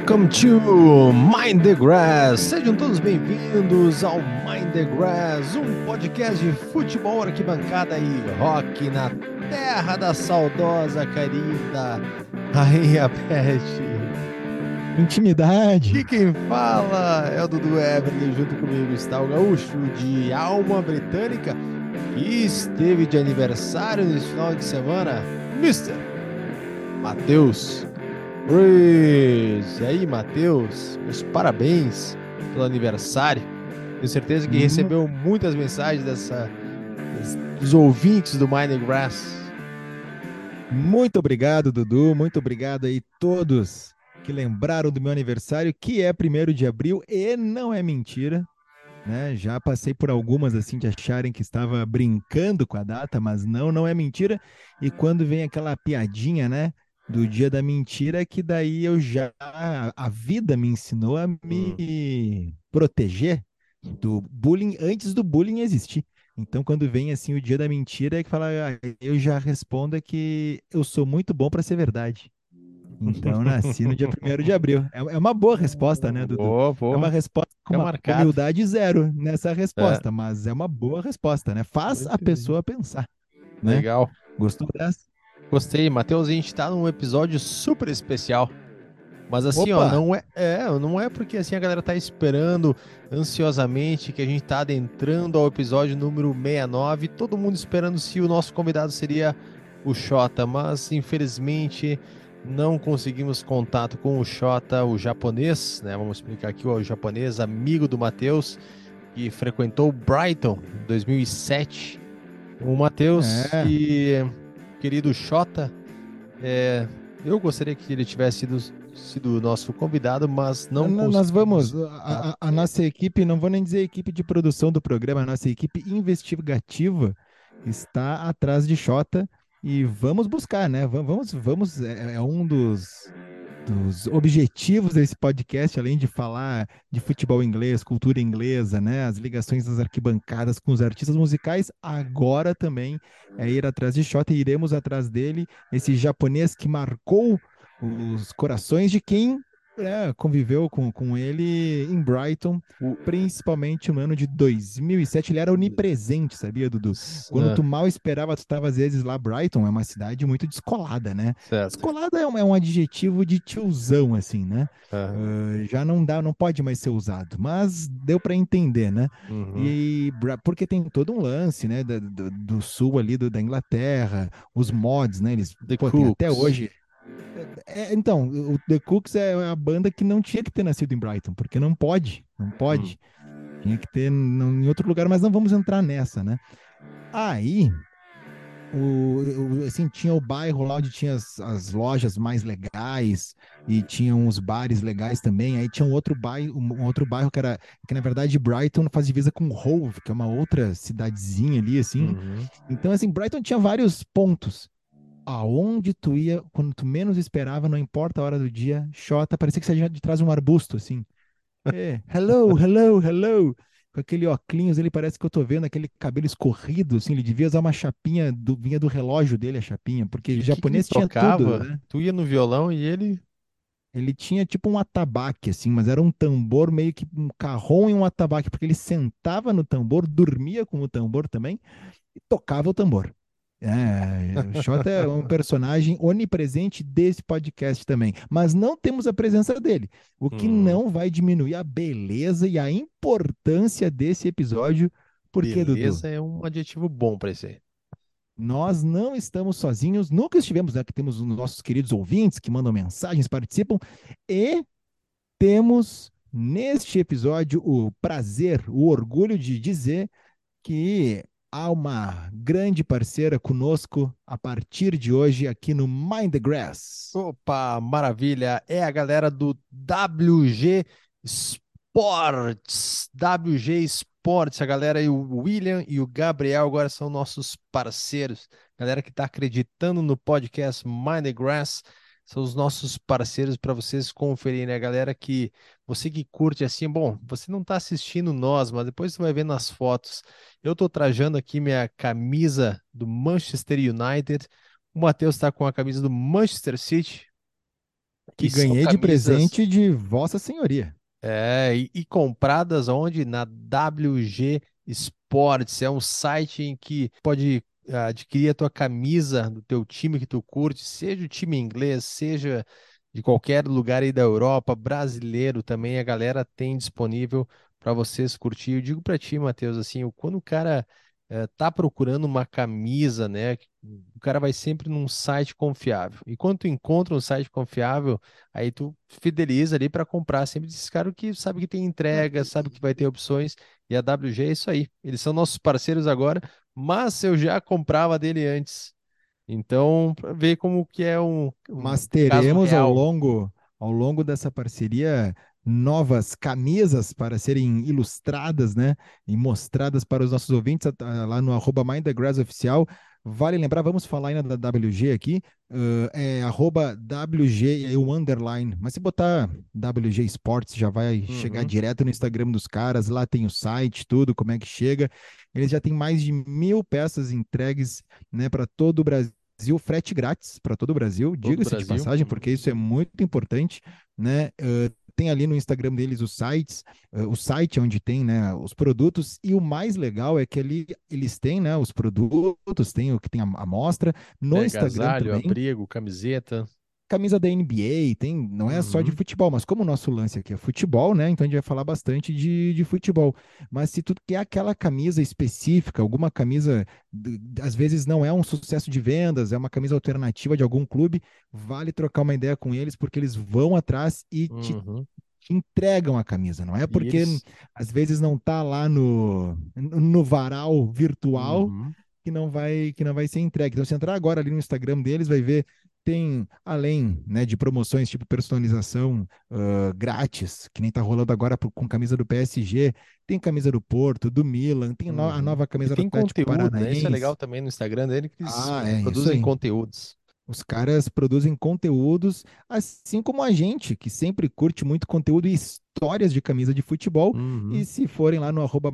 Welcome to Mind the Grass. Sejam todos bem-vindos ao Mind the Grass, um podcast de futebol, arquibancada e rock na terra da saudosa, querida Rainha Pet. Intimidade. E quem fala é o Dudu Everly, junto comigo está o gaúcho de alma britânica que esteve de aniversário nesse final de semana, Mr. Matheus Reis. E aí, Matheus, meus parabéns pelo aniversário. Tenho certeza que Hum. recebeu muitas mensagens dessa, dos ouvintes do Mind Grass. Muito obrigado, Dudu. Muito obrigado aí todos que lembraram do meu aniversário, que é 1 de abril e não é mentira. Né? Já passei por algumas assim de acharem que estava brincando com a data, mas não, não é mentira. E quando vem aquela piadinha, né, do dia da mentira, que daí eu já a vida me ensinou a me proteger do bullying antes do bullying existir. Então, quando vem assim o dia da mentira, é que fala, ah, eu já respondo é que eu sou muito bom para ser verdade. Então, nasci no dia 1 de abril. É é uma boa resposta, né, Dudu? Boa, boa. É uma resposta com uma humildade zero nessa resposta, mas é uma boa resposta, né? Faz a pessoa pensar, né? Legal. Gostou dessa? Gostei, Matheus. A gente tá num episódio super especial. Mas assim, ó, Opa! não é, é, não é porque assim a galera tá esperando ansiosamente que a gente tá adentrando ao episódio número 69, todo mundo esperando se o nosso convidado seria o Xota, mas infelizmente não conseguimos contato com o Xota, o japonês, né? Vamos explicar aqui, ó, o japonês, amigo do Matheus, que frequentou Brighton em 2007. O Matheus É. e querido Xota, é, eu gostaria que ele tivesse sido, sido nosso convidado, mas não N- Nós vamos, a, a- a nossa equipe, não vou nem dizer equipe de produção do programa, a nossa equipe investigativa está atrás de Xota e vamos buscar, né? Va- Vamos, vamos, é, é um dos, dos objetivos desse podcast, além de falar de futebol inglês, cultura inglesa, né? As ligações das arquibancadas com os artistas musicais, agora também é ir atrás de Xota e iremos atrás dele, esse japonês que marcou os corações de quem é, conviveu com, com ele em Brighton, O- principalmente no ano de 2007. Ele era onipresente, sabia, Dudu? Quando Ah, tu mal esperava, tu estava às vezes lá. Brighton é uma cidade muito descolada, né? certo. Descolada é um, é um adjetivo de tiozão, assim, né? Ah, Ah, já não dá, não pode mais ser usado, mas deu para entender, né? uhum. E porque tem todo um lance, né, do, do sul ali do- da Inglaterra, os mods, né, eles pô, até hoje. É, então, o The Cooks é a banda que não tinha que ter nascido em Brighton, porque não pode, não pode. Tinha que ter num- em outro lugar, mas não vamos entrar nessa, né? Aí, o, o- assim, tinha o bairro lá onde tinha as, as lojas mais legais e tinham os bares legais também. Aí tinha um outro bairro, um outro bairro que era que na verdade Brighton faz divisa com Hove, que é uma outra cidadezinha ali assim. Uhum. Então assim, Brighton tinha vários pontos. Aonde tu ia, quando tu menos esperava, não importa a hora do dia, Xota, parecia que saía de trás de um arbusto assim. É, hello, hello, hello. Com aquele óculos, ele parece que eu tô vendo aquele cabelo escorrido, assim, ele devia usar uma chapinha, do, vinha do relógio dele a chapinha, porque Que- que que japonês tinha tocava? tudo, né? Tu ia no violão e ele. Ele tinha tipo um atabaque, assim, mas era um tambor meio que um carrom e um atabaque, porque ele sentava no tambor, dormia com o tambor também e tocava o tambor. É, o Xota é um personagem onipresente desse podcast também, mas não temos a presença dele, o que Hum. não vai diminuir a beleza e a importância desse episódio, porque, Dudu, Beleza é um adjetivo bom pra esse. nós não estamos sozinhos, nunca estivemos, né? Que temos os nossos queridos ouvintes que mandam mensagens, participam, e temos neste episódio o prazer, o orgulho de dizer que há uma grande parceira conosco a partir de hoje aqui no Mind the Grass. Opa, maravilha! É a galera do WG Sports. WG Sports, a galera e o William e o Gabriel agora são nossos parceiros. Galera que está acreditando no podcast Mind the Grass. São os nossos parceiros para vocês conferirem, né? Galera que você que curte assim, bom, você não está assistindo nós, mas depois você vai ver nas fotos. Eu estou trajando aqui minha camisa do Manchester United. O Matheus está com a camisa do Manchester City. Que ganhei de presente de Vossa Senhoria. É, e, e compradas onde? Na WG Sports. É um site em que pode ah, adquirir a tua camisa do teu time que tu curte, seja o time inglês, seja de qualquer lugar aí da Europa, brasileiro também, a galera tem disponível para vocês curtir. Eu digo para ti, Matheus, assim, quando o cara eh, tá procurando uma camisa, né, o cara vai sempre num site confiável. E quando tu encontra um site confiável, Aí tu fideliza ali para comprar sempre desses caras que sabe que tem entrega, sabe que vai ter opções. E a WG é isso aí. Eles são nossos parceiros agora, mas eu já comprava dele antes. Então, para ver como que é um, um Mas teremos ao longo, ao longo dessa parceria novas camisas para serem ilustradas, né? E mostradas para os nossos ouvintes ah, lá no arroba Mind the Grass Oficial. Vale lembrar, vamos falar ainda da WG aqui, ah, é arroba WG e o underline. Mas se botar WG Sports, já vai chegar Uhum. direto no Instagram dos caras, lá tem o site, tudo, como é que chega. Eles já têm mais de mil peças entregues, né, para todo o Brasil. Frete grátis para todo o Brasil, diga-se de Brasil. passagem, porque isso é muito importante, né? Ah, tem ali no Instagram deles os sites, ah, o site onde tem, né, os produtos, e o mais legal é que ali eles têm, né, os produtos, tem o que tem a amostra, no Instagram agasalho, também, abrigo, camiseta. Camisa da NBA, tem, não é só de Uhum. futebol, mas como o nosso lance aqui é futebol, né? Então a gente vai falar bastante de, de futebol. Mas se tu quer aquela camisa específica, alguma camisa, às vezes não é um sucesso de vendas, é uma camisa alternativa de algum clube, vale trocar uma ideia com eles, porque eles vão atrás e te, Uhum. entregam a camisa. Não é porque eles... às vezes não tá lá no, no varal virtual Uhum. que não vai que não vai ser entregue. Então, se entrar agora ali no Instagram deles, vai ver tem além né, de promoções tipo personalização ah, grátis, que nem tá rolando agora pro- com camisa do PSG, tem camisa do Porto, do Milan, tem no- a Uhum. nova E camisa do tem Atlético conteúdo, né? Isso é Paranaense. legal também no Instagram dele, que eles Ah, é, produzem conteúdos. Os caras produzem conteúdos, assim como a gente, que sempre curte muito conteúdo e histórias de camisa de futebol. Uhum. E se forem lá no arroba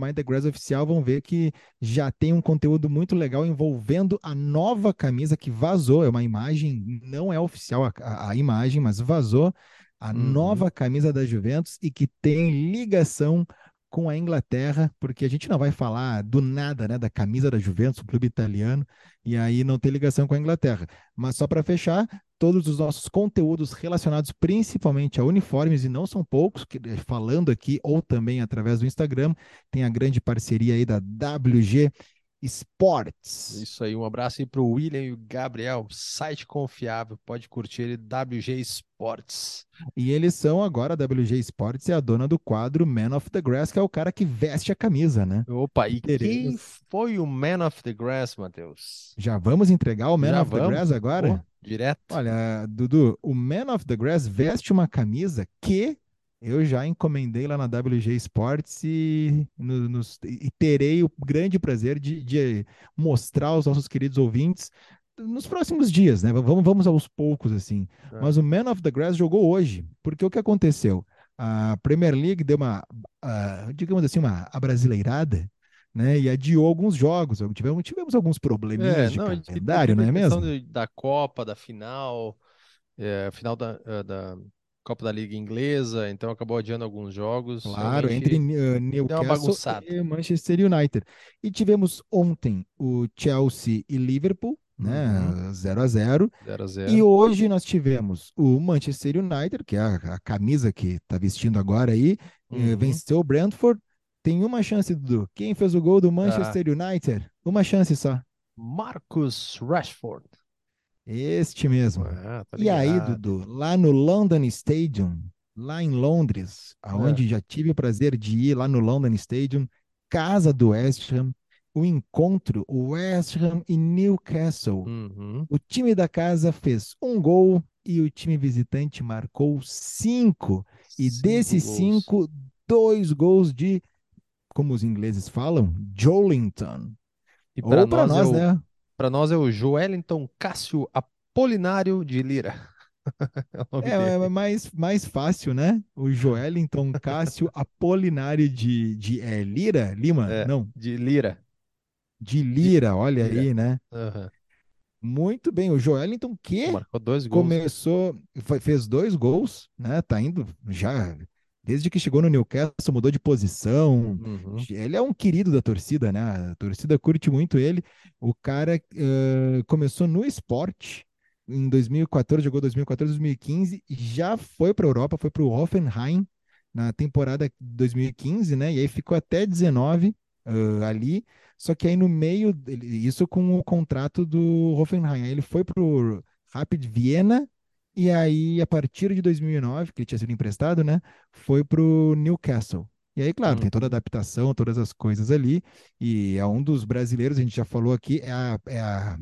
Oficial, vão ver que já tem um conteúdo muito legal envolvendo a nova camisa que vazou. É uma imagem, não é oficial a, a- a imagem, mas vazou a Uhum. nova camisa da Juventus e que tem ligação com a Inglaterra, porque a gente não vai falar do nada, né, da camisa da Juventus, o clube italiano, e aí não tem ligação com a Inglaterra. Mas só para fechar, todos os nossos conteúdos relacionados principalmente a uniformes, e não são poucos, que, eh, falando aqui ou também através do Instagram, tem a grande parceria aí da WG Sports. Isso aí, um abraço aí pro William e o Gabriel, site confiável, pode curtir ele, WG Sports. E eles são agora, a WG Sports é a dona do quadro Man of the Grass, que é o cara que veste a camisa, né? Opa, e quem foi o Man of the Grass, Matheus? Já vamos entregar o Man Já of the vamos? Grass agora? Pô, direto? Olha, Dudu, o Man of the Grass veste uma camisa que eu já encomendei lá na WG Sports e, no- nos- e terei o grande prazer de, de mostrar aos nossos queridos ouvintes nos próximos dias, né? Vamos, vamos aos poucos, assim. É. Mas o Man of the Grass jogou hoje, porque o que aconteceu? A Premier League deu uma, digamos assim, uma abrasileirada, né? E adiou alguns jogos. Tivemos, tivemos alguns probleminhas É, de não, calendário, não é mesmo? da Copa, da final, é, final da, eh, da Copa da Liga Inglesa, então acabou adiando alguns jogos. Claro, entre uh, uma Newcastle e Manchester United. E tivemos ontem o Chelsea e Liverpool, né? Uhum. 0 a 0 0 a E 0 hoje nós tivemos o Manchester United, que é a, a camisa que está vestindo agora aí, eh, Uhum. venceu o Brentford. Tem uma chance, Dudu. Quem fez o gol do Ah. Manchester United? Uma chance só. Marcus Rashford. Este mesmo. Ah, tá E aí. Dudu, lá no London Stadium, lá em Londres, É. aonde já tive o prazer de ir lá no London Stadium, casa do West Ham, o encontro West Ham e Newcastle. Uhum. O time da casa fez um gol e o time visitante marcou cinco. E Cinco desses gols. cinco, dois gols de, como os ingleses falam, Jolinton. E para nós, nós, é o, né? Para nós é o Joelinton Cássio Apolinário de Lira. É É, é mais, mais fácil, né? O Joelinton Cássio Apolinário de, de é, Lira? Lima? É. Não, De Lira. de Lira, olha Lira. aí, né? Aham. Muito bem, o Joelinton que Marcou dois gols. começou, fez dois gols, né? Tá indo já desde que chegou no Newcastle, mudou de posição. Uhum. Ele é um querido da torcida, né? A torcida curte muito ele. O cara eh, começou no esporte em 2014, jogou 2014, 2015, já foi para a Europa, foi para o Hoffenheim na temporada 2015, né? E aí ficou até 19 ah, ali. Só que aí no meio, isso com o contrato do Hoffenheim. Aí ele foi para o Rapid Viena. E aí, a partir de 2009, que ele tinha sido emprestado, né? Foi para o Newcastle. E aí, claro, tem toda a adaptação, todas as coisas ali. E é um dos brasileiros, a gente já falou aqui, é a, é a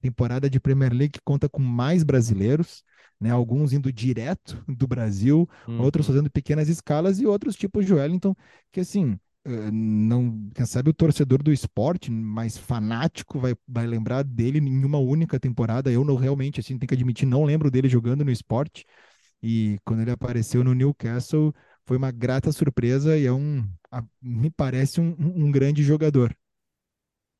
temporada de Premier League que conta com mais brasileiros, né? Alguns indo direto do Brasil, outros Uhum. fazendo pequenas escalas e outros tipo o Joelinton, que assim, não, quem sabe o torcedor do esporte mais fanático vai, vai lembrar dele em uma única temporada. Eu não realmente, assim, tenho que admitir, não lembro dele jogando no esporte. E quando ele apareceu no Newcastle, foi uma grata surpresa e é um, a- me parece um, um- grande jogador.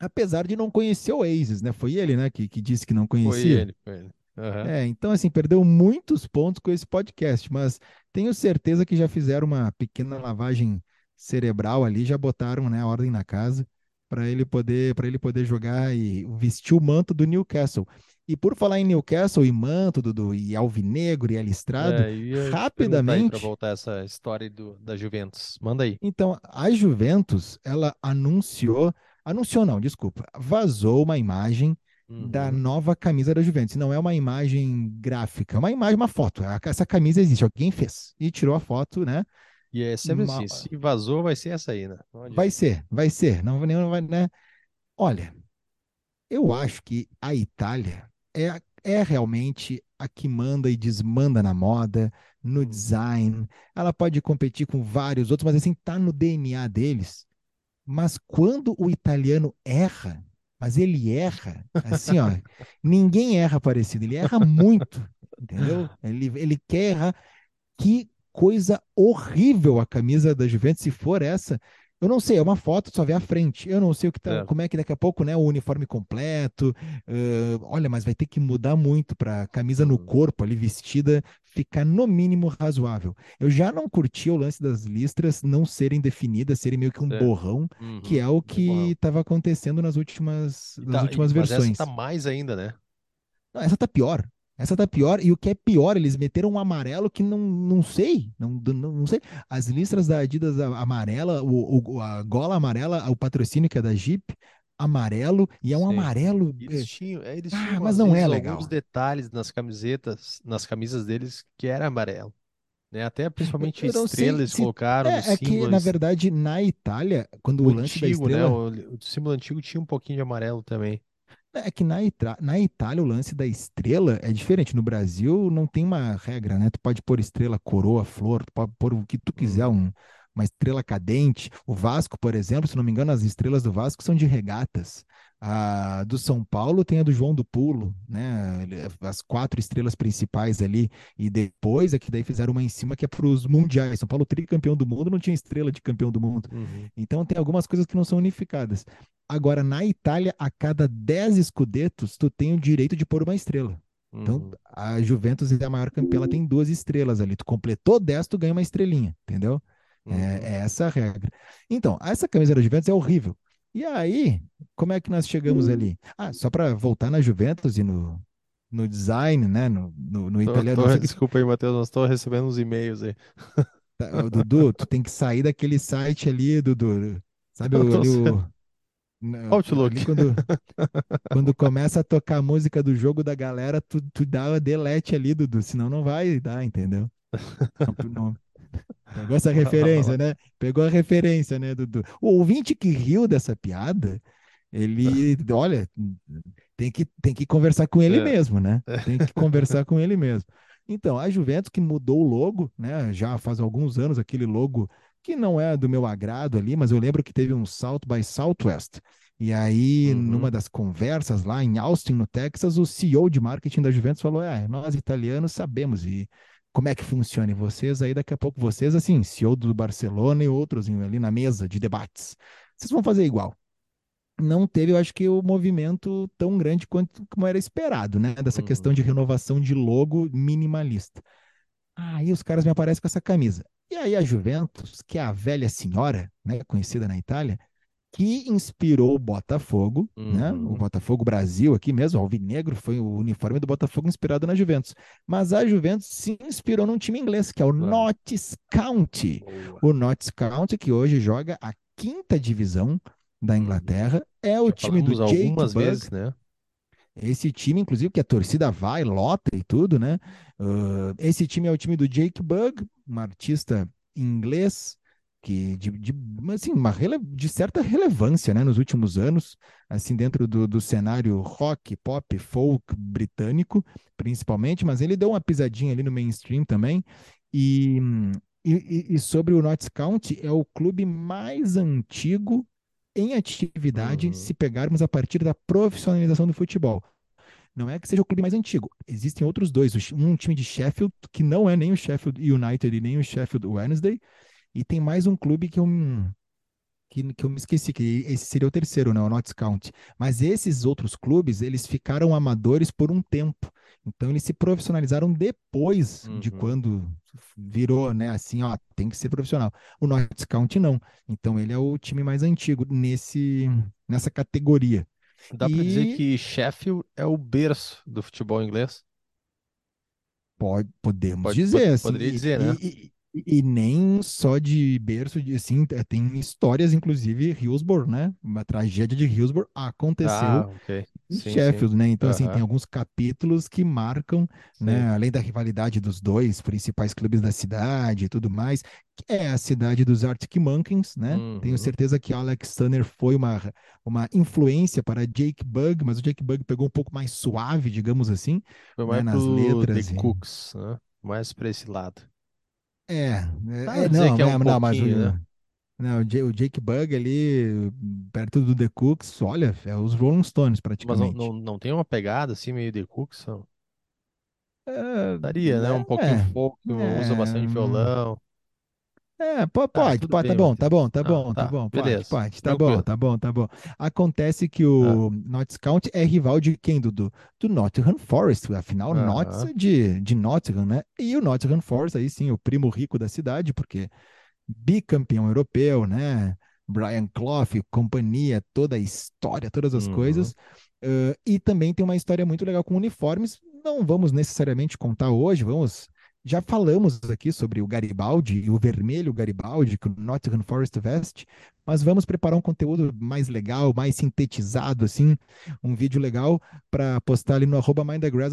Apesar de não conhecer o Oasis, né? Foi ele, né, que, que disse que não Foi conhecia. ele, foi ele. Aham. É, então assim, perdeu muitos pontos com esse podcast, mas tenho certeza que já fizeram uma pequena lavagem cerebral ali, já botaram, né, a ordem na casa para ele poder para ele poder jogar e vestir o manto do Newcastle. E por falar em Newcastle e manto, Dudu, e alvinegro e alistrado, É, rapidamente, voltar essa história do, da Juventus. Manda aí. então a Juventus, ela anunciou, anunciou não, desculpa, vazou uma imagem da Uhum. nova camisa da Juventus. Não é uma imagem gráfica, é uma imagem, uma foto. Essa camisa existe, alguém fez e tirou a foto, né? E é sempre assim, se vazou, vai ser essa aí, né? Vai ser, vai ser. Não, não vai, né? Olha, eu acho que a Itália é, é realmente a que manda e desmanda na moda, no Uhum. design. Ela pode competir com vários outros, mas assim, tá no DNA deles. Mas quando o italiano erra, mas ele erra, assim, ó, ninguém erra parecido, ele erra muito, entendeu? Ele, ele quer errar. Que coisa horrível a camisa da Juventus, se for essa. Eu não sei, é uma foto, só vê a frente. Eu não sei o que tá, É. como é que daqui a pouco, né, o uniforme completo. ãh, olha, mas vai ter que mudar muito para a camisa no Uhum. corpo ali vestida ficar no mínimo razoável. Eu já não curti o lance das listras não serem definidas, serem meio que um É. borrão, que é Uhum. o que estava acontecendo nas últimas, nas tá- últimas mas versões. essa tá mais ainda, né? Não, essa tá pior. Essa tá pior. E o que é pior, eles meteram um amarelo que não, não sei. Não, não, não sei. As listras da Adidas amarela, o, o- a gola amarela, o patrocínio que é da Jeep, amarelo, e é um Sim. amarelo. Eles tinham, é, eles Ah, tinham mas às não é legal. alguns detalhes nas camisetas, nas camisas deles que era amarelo, né? Até principalmente a eu não sei estrela eles se- colocaram É, é que, na verdade, na Itália, quando O o lance da antigo, né? estrela. O, o símbolo antigo tinha um pouquinho de amarelo também. É que na, na Itália o lance da estrela é diferente. No Brasil não tem uma regra, né? Tu pode pôr estrela, coroa, flor, tu pode pôr o que tu quiser, Uhum. um- uma estrela cadente. O Vasco, por exemplo, se não me engano, as estrelas do Vasco são de regatas. A do São Paulo tem a do João do Pulo, né? Ele- As quatro estrelas principais ali. E depois é que daí fizeram uma em cima que é para os mundiais. São Paulo, tricampeão do mundo, não tinha estrela de campeão do mundo. Uhum. Então tem algumas coisas que não são unificadas. Agora, na Itália, a cada 10 escudetos, tu tem o direito de pôr uma estrela. Então, Uhum. a Juventus é a maior campeã, ela tem duas estrelas ali. Tu completou 10, tu ganha uma estrelinha, entendeu? É, Uhum. é essa a regra. Então, essa camisa da Juventus é horrível. E aí, como é que nós chegamos ali? Ah, só para voltar na Juventus e no, no design, né? No, no, no Tô- italiano. tô- desculpa aí, Matheus, nós estou recebendo uns e-mails aí. tá, Dudu, tu tem que sair daquele site ali, Dudu. Sabe o, ali o. Não, Outlook. ali quando, quando começa a tocar a música do jogo da galera, tu, tu dá o delete ali, Dudu, senão não vai dar, entendeu? Não, não- Pegou essa referência, né? Pegou a referência, né, Dudu? O ouvinte que riu dessa piada, ele, olha, tem que, tem que conversar com ele É. mesmo, né? Tem que conversar com ele mesmo. Então, a Juventus que mudou o logo, né? Já faz alguns anos aquele logo que não é do meu agrado ali, mas eu lembro que teve um South by Southwest. E aí, Uhum. numa das conversas lá em Austin, no Texas, o CEO de marketing da Juventus falou: é, nós italianos sabemos e como é que funciona. E vocês aí, daqui a pouco, vocês, assim, CEO do Barcelona e outros ali na mesa de debates, vocês vão fazer igual. não teve, eu acho que, o movimento tão grande quanto como era esperado, né? Dessa Uhum. questão de renovação de logo minimalista. Aí os caras me aparecem com essa camisa. E aí a Juventus, que é a velha senhora, né, conhecida na Itália, que inspirou o Botafogo, né? O Uhum. Botafogo Brasil aqui mesmo, o Alvinegro foi o uniforme do Botafogo inspirado na Juventus. Mas a Juventus se inspirou num time inglês, que é o. Notts County. Boa. O Notts County, que hoje joga a quinta divisão da Inglaterra, é o Já time do Jake vezes, né? Esse time, inclusive, que a torcida vai, lota e tudo, né? Uh, esse time é o time do Jake Bugg, um artista inglês que de, de, assim, uma de certa relevância, né, nos últimos anos, assim, dentro do, do cenário rock, pop, folk britânico, principalmente, mas ele deu uma pisadinha ali no mainstream também. E, e, e sobre o Notts County, é o clube mais antigo em atividade, Uhum. se pegarmos a partir da profissionalização do futebol. Não é que seja o clube mais antigo. Existem outros dois. Um time de Sheffield, que não é nem o Sheffield United e nem o Sheffield Wednesday. E tem mais um clube que eu, que, que eu me esqueci, que esse seria o terceiro, né? O Notts County. Mas esses outros clubes, eles ficaram amadores por um tempo. Então, eles se profissionalizaram depois de Uhum. quando virou, né? Assim, ó, tem que ser profissional. O Notts County não. Então, ele é o time mais antigo nesse, nessa categoria. Dá pra dizer E- que Sheffield é o berço do futebol inglês? Pode, podemos Pode- dizer, pod- assim, poderia e, dizer, né? e- e- nem só de berço, de, assim, tem histórias, inclusive, Hillsborough, né? Uma tragédia de Hillsborough aconteceu Ah, ok. em Sim, Sheffield, né? Então, assim, Aham. tem alguns capítulos que marcam, né? Sim. Além da rivalidade dos dois principais clubes da cidade e tudo mais, que é a cidade dos Arctic Monkeys, né? Tenho Uhum. certeza que Alex Turner foi uma, uma influência para Jake Bugg, mas o Jake Bugg pegou um pouco mais suave, digamos assim, Foi né, mais nas pro letras The e- Cooks, né? Mais pra esse lado. É, é, dizer não, é um é, não, mas o, pouquinho, né? não, o Ja- o Jake Bugg ali, perto do The Cooks, olha, é os Rolling Stones Mas não, praticamente. não, não tem uma pegada assim meio The Cooks? É, Daria, né? Um pouquinho é, folk, usa bastante é, violão. É, Ah, pode, tudo pode, tá bem, bom, tá bom, tá Ah, bom, tá tá, bom, pode, beleza. pode, tá bom, Tranquilo. tá bom, tá bom. Acontece que o Notts County é rival de quem, Dudu? Do Nottingham Forest, afinal, Notts Aham. é de, de Nottingham, né? E o Nottingham Forest, aí sim, o primo rico da cidade, porque bicampeão europeu, né? Brian Clough, companhia, toda a história, todas as Uhum. coisas. Uh, e também tem uma história muito legal com uniformes. Não vamos necessariamente contar hoje, vamos. Já falamos aqui sobre o Garibaldi e o vermelho Garibaldi que o Nottingham Forest veste, mas vamos preparar um conteúdo mais legal, mais sintetizado, assim, um vídeo legal para postar ali no arroba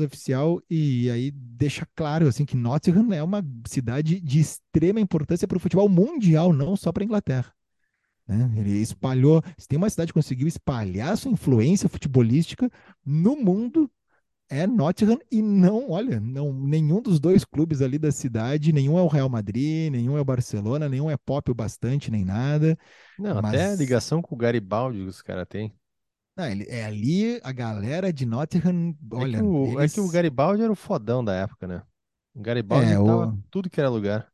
oficial e aí deixa claro assim que Nottingham é uma cidade de extrema importância para o futebol mundial, não só para a Inglaterra né? Ele espalhou, se tem uma cidade que conseguiu espalhar sua influência futebolística no mundo, é Nottingham e não, olha, não, nenhum dos dois clubes ali da cidade, nenhum é o Real Madrid, nenhum é o Barcelona, nenhum é pop o bastante, nem nada. Não, até a Mas- ligação com o Garibaldi os caras têm. Não, ele, é ali a galera de Nottingham, olha, é, que o, é eles- que o Garibaldi era o fodão da época, né? O Garibaldi É, tava o- tudo que era lugar.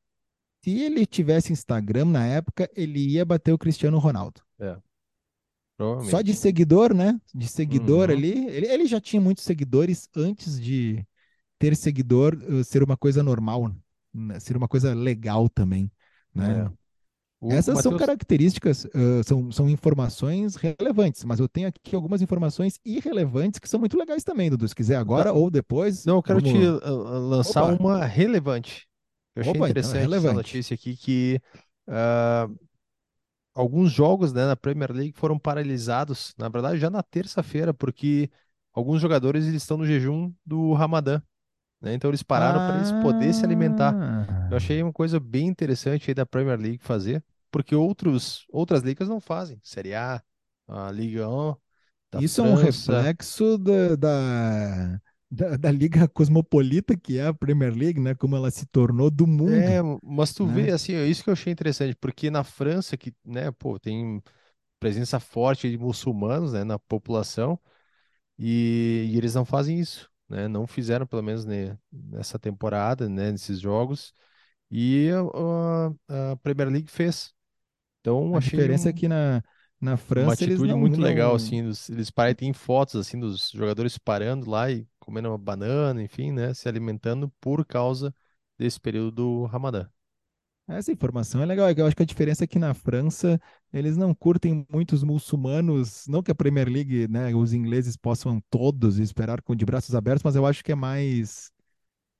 se ele tivesse Instagram na época, ele ia bater o Cristiano Ronaldo. Provavelmente. Só de seguidor, né? De seguidor Uhum. ali. Ele, ele já tinha muitos seguidores antes de ter seguidor uh, ser uma coisa normal, né? ser uma coisa legal também. Né? É. O Essas são Matheus- características, uh, são, são informações relevantes, mas eu tenho aqui algumas informações irrelevantes que são muito legais também, Dudu. Se quiser agora ou depois. Não, eu quero vamos- te uh, uh, lançar Opa. uma relevante. Eu achei Opa, então é interessante essa notícia aqui que ah, alguns jogos, né, na Premier League foram paralisados, na verdade, já na terça-feira, porque alguns jogadores eles estão no jejum do Ramadã, né? Então eles pararam para eles poderem se alimentar. Ah. Eu achei uma coisa bem interessante aí da Premier League fazer, porque outros, outras ligas não fazem. Série A, a Liga 1 da Isso é um França. reflexo da, da, da, da liga cosmopolita que é a Premier League, né? Como ela se tornou do mundo. É, mas tu né? vê, assim, é isso que eu achei interessante, porque na França, que, né, pô, tem presença forte de muçulmanos, né, na população, e, e eles não fazem isso, né, não fizeram, pelo menos, né, nessa temporada, né, nesses jogos, e a, a- Premier League fez. Então, A diferença um... é que na, Na Uma França eles atitude não, muito legal, não... assim, dos- eles parecem, fotos, assim, dos jogadores parando lá e comendo uma banana, enfim, né, se alimentando por causa desse período do Ramadã. Essa informação é legal. é Eu acho que a diferença é que na França eles não curtem muitos muçulmanos. Não que a Premier League, né, os ingleses possam todos esperar com de braços abertos, mas eu acho que é mais,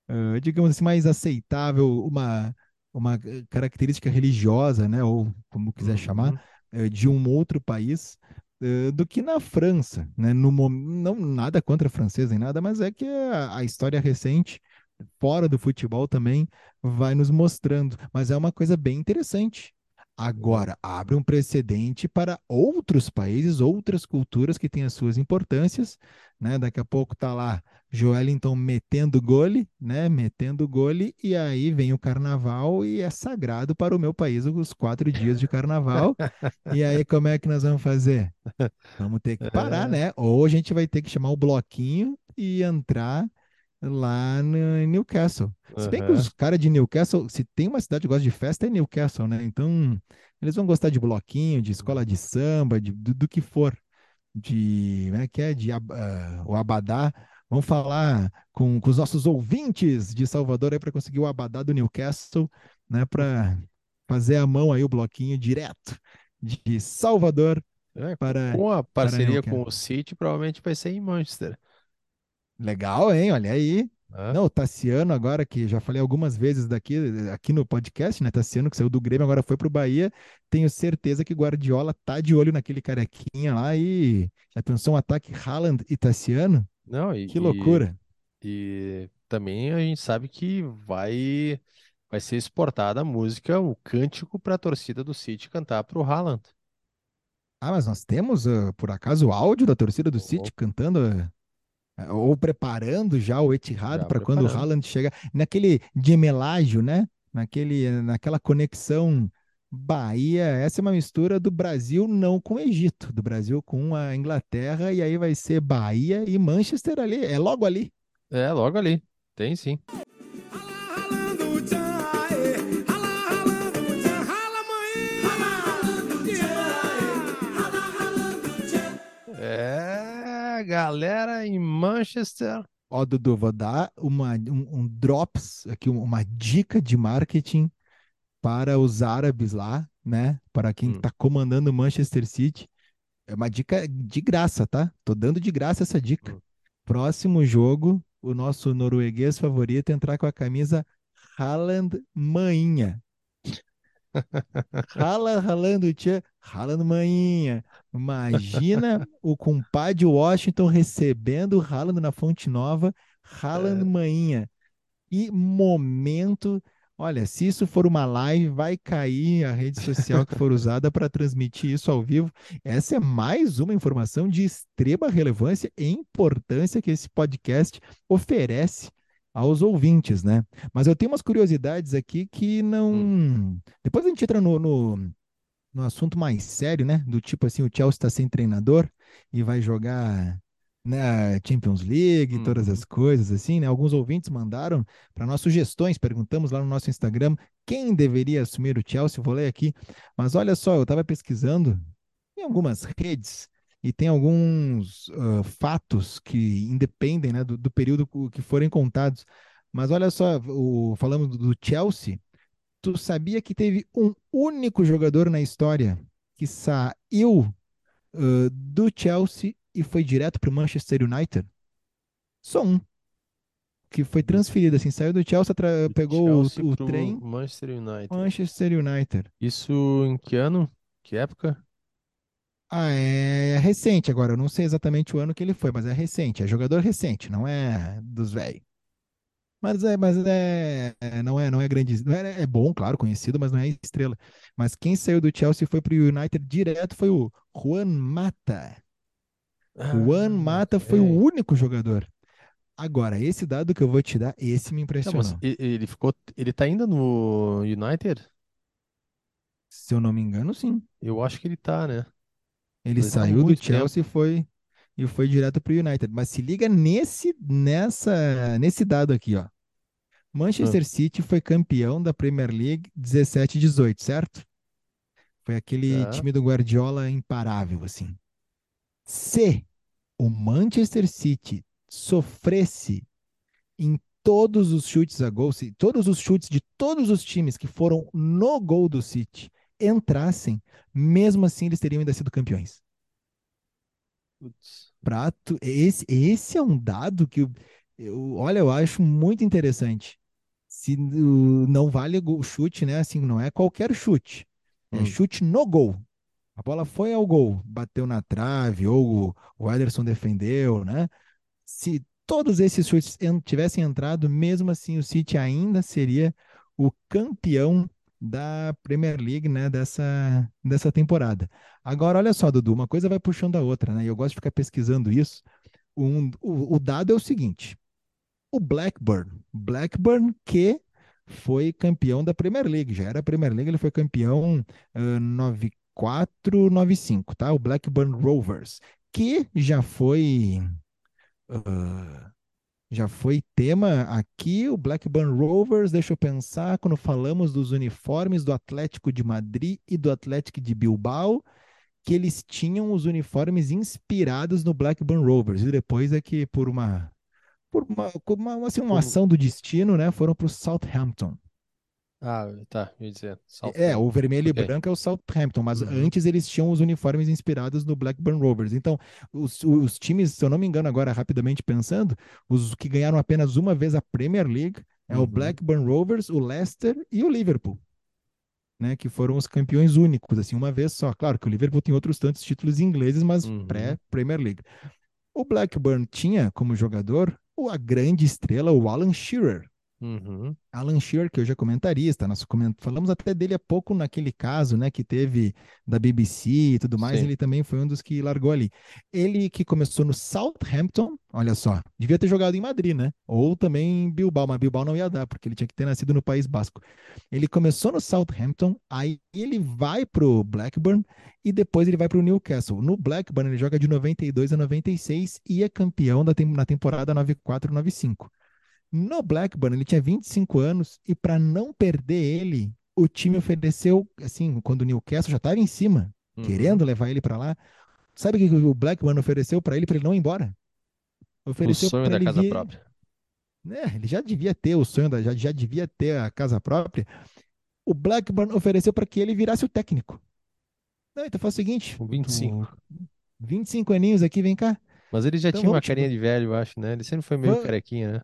eh, digamos assim, mais aceitável uma, uma característica religiosa, né, ou como quiser chamar, Uhum. eh, de um outro país. Eh, Do que na França, né? No, não nada contra francês nem nada, mas é que a, a história recente fora do futebol também vai nos mostrando. Mas é uma coisa bem interessante. Agora, abre um precedente para outros países, outras culturas que têm as suas importâncias, né? Daqui a pouco tá lá Joelinton metendo gole, né? Metendo gole, e aí vem o carnaval e é sagrado para o meu país os quatro dias de carnaval. E aí, como é que nós vamos fazer? Vamos ter que parar, É, né? Ou a gente vai ter que chamar o bloquinho e entrar lá em Newcastle. Se bem que os caras de Newcastle, se tem uma cidade que gosta de festa, é Newcastle, né? Então, eles vão gostar de bloquinho, de escola de samba, de, do, do que for, de, né, que é de ah, o abadá. Vamos falar com, com os nossos ouvintes de Salvador aí para conseguir o abadá do Newcastle, né? Para fazer a mão aí o bloquinho direto de Salvador É, para, com a parceria com o City, provavelmente vai ser em Manchester. Legal, hein? Olha aí. Não, o Tassiano agora, que já falei algumas vezes daqui, aqui no podcast, né? Tassiano que saiu do Grêmio, agora foi pro Bahia. Tenho certeza que Guardiola tá de olho naquele carequinha lá e já pensou um ataque Haaland e Tassiano? Não, Que e, loucura. e, e também a gente sabe que vai, vai ser exportada a música, o cântico para a torcida do City cantar para o Haaland. Ah, mas nós temos, ah, por acaso, o áudio da torcida do City cantando, ah, ou preparando já o Etihad para quando o. Haaland chegar, naquele gemelágio, né? Naquele, naquela conexão Bahia. Essa é uma mistura do Brasil não com o Egito, do Brasil com a Inglaterra, e aí vai ser Bahia e Manchester ali, é logo ali. É, logo ali. Tem sim. Galera em Manchester. Ó, Dudu, vou dar uma, um, um drops aqui, uma dica de marketing para os árabes lá, né? Para quem Hum, está comandando o Manchester City. É uma dica de graça, tá? Tô dando de graça essa dica. hum. Próximo jogo, o nosso norueguês favorito entrar com a camisa Haaland Mainha. Rala, ralando, tchê, ralando manhinha. Imagina o compadre Washington recebendo o Haaland na Fonte Nova, ralando É, manhinha. E momento, olha, se isso for uma live, vai cair a rede social que for usada para transmitir isso ao vivo. Essa é mais uma informação de extrema relevância e importância que esse podcast oferece aos ouvintes, né? Mas eu tenho umas curiosidades aqui que hum, não. Depois a gente entra no, no, no assunto mais sério, né? Do tipo assim, o Chelsea está sem treinador e vai jogar né, Champions League e todas as coisas assim, né? Alguns ouvintes mandaram para nós sugestões, perguntamos lá no nosso Instagram quem deveria assumir o Chelsea, vou ler aqui. Mas olha só, eu estava pesquisando em algumas redes e tem alguns ah, fatos que independem, né, do, do período que forem contados. Mas olha só, o, falando do Chelsea, tu sabia que teve um único jogador na história que saiu ah, do Chelsea e foi direto para o Manchester United? Só um, que foi Do, transferido assim, saiu do Chelsea, do pegou o, Chelsea o pro trem, Manchester United. Manchester United. Isso em que ano? Que época? Ah, é recente agora, eu não sei exatamente o ano que ele foi, mas é recente, é jogador recente, não é dos velhos. Mas é, mas é, é- não é, não é grande, não é, é bom, claro, conhecido, mas não é estrela. Mas quem saiu do Chelsea e foi para o United direto foi o Juan Mata. Juan Ah, Mata foi o ok. único jogador. Agora, esse dado que eu vou te dar, esse me Não, impressionou. e- ele ficou. Ele tá ainda no United? Se eu não me engano, sim. Eu acho que ele tá, né? Ele Mas saiu do Chelsea e tempo. foi e foi direto para o United. Mas se liga nesse nessa nesse dado aqui, ó. Ah, Manchester City foi campeão da Premier League 17 e 18, certo? Foi aquele Tá. time do Guardiola imparável, assim. Se o Manchester City sofresse em todos os chutes a gol, se todos os chutes de todos os times que foram no gol do City entrassem, mesmo assim eles teriam ainda sido campeões. Putz. Prato, esse, esse é um dado que eu, eu- olha, eu acho muito interessante. Se uh, não vale o chute, né? Assim, não é qualquer chute. É Hum. chute no gol. A bola foi ao gol, bateu na trave, ou o, Ederson defendeu, né? Se todos esses chutes tivessem entrado, mesmo assim o City ainda seria o campeão da Premier League, né? Dessa, dessa temporada. Agora, olha só, Dudu, uma coisa vai puxando a outra, né? E eu gosto de ficar pesquisando isso. Um- o, o dado é o seguinte: o Blackburn, Blackburn que foi campeão da Premier League, já era Premier League, ele foi campeão ah, 94, 95, tá? O Blackburn Rovers, que já foi ah, já foi tema aqui, o Blackburn Rovers, deixa eu pensar, quando falamos dos uniformes do Atlético de Madrid e do Atlético de Bilbao, que eles tinham os uniformes inspirados no Blackburn Rovers, e depois é que por uma por uma, uma, assim, uma ação do destino, né, foram para o Southampton. Ah, tá, eu ia dizer. É, o vermelho Ok. e branco é o Southampton, mas Uhum. antes eles tinham os uniformes inspirados no Blackburn Rovers. Então, os, os times, se eu não me engano, agora rapidamente pensando, os que ganharam apenas uma vez a Premier League é o Uhum. Blackburn Rovers, o Leicester e o Liverpool, né, que foram os campeões únicos, assim, uma vez só. Claro que o Liverpool tem outros tantos títulos ingleses, mas Uhum. pré-Premier League. O Blackburn tinha como jogador o- a grande estrela, o Alan Shearer. Uhum. Alan Shearer, que hoje é comentarista, nós falamos até dele há pouco naquele caso, né, que teve da BBC e tudo mais, Sim. ele também foi um dos que largou ali. Ele que começou no Southampton, olha só, devia ter jogado em Madrid, né? Ou também em Bilbao, mas Bilbao não ia dar, porque ele tinha que ter nascido no País Basco. Ele começou no Southampton, aí ele vai pro Blackburn e depois ele vai pro Newcastle. No Blackburn ele joga de 92 a 96 e é campeão da na temporada 94-95. No Blackburn, ele tinha 25 anos e para não perder ele, o time ofereceu, assim, quando o Newcastle já estava em cima, Uhum. querendo levar ele para lá. Sabe o que o Blackburn ofereceu para ele para ele não ir embora? O Ofereceu sonho para da ele casa vir, própria. né, ele já devia ter o sonho, da, já, já devia ter a casa própria. O Blackburn ofereceu para que ele virasse o técnico. Não, então faz o seguinte, Com 25. tu- 25 aninhos aqui, vem cá. Mas ele já Então tinha uma te- carinha de velho, eu acho, né? Ele sempre foi meio Vamos- carequinha, né?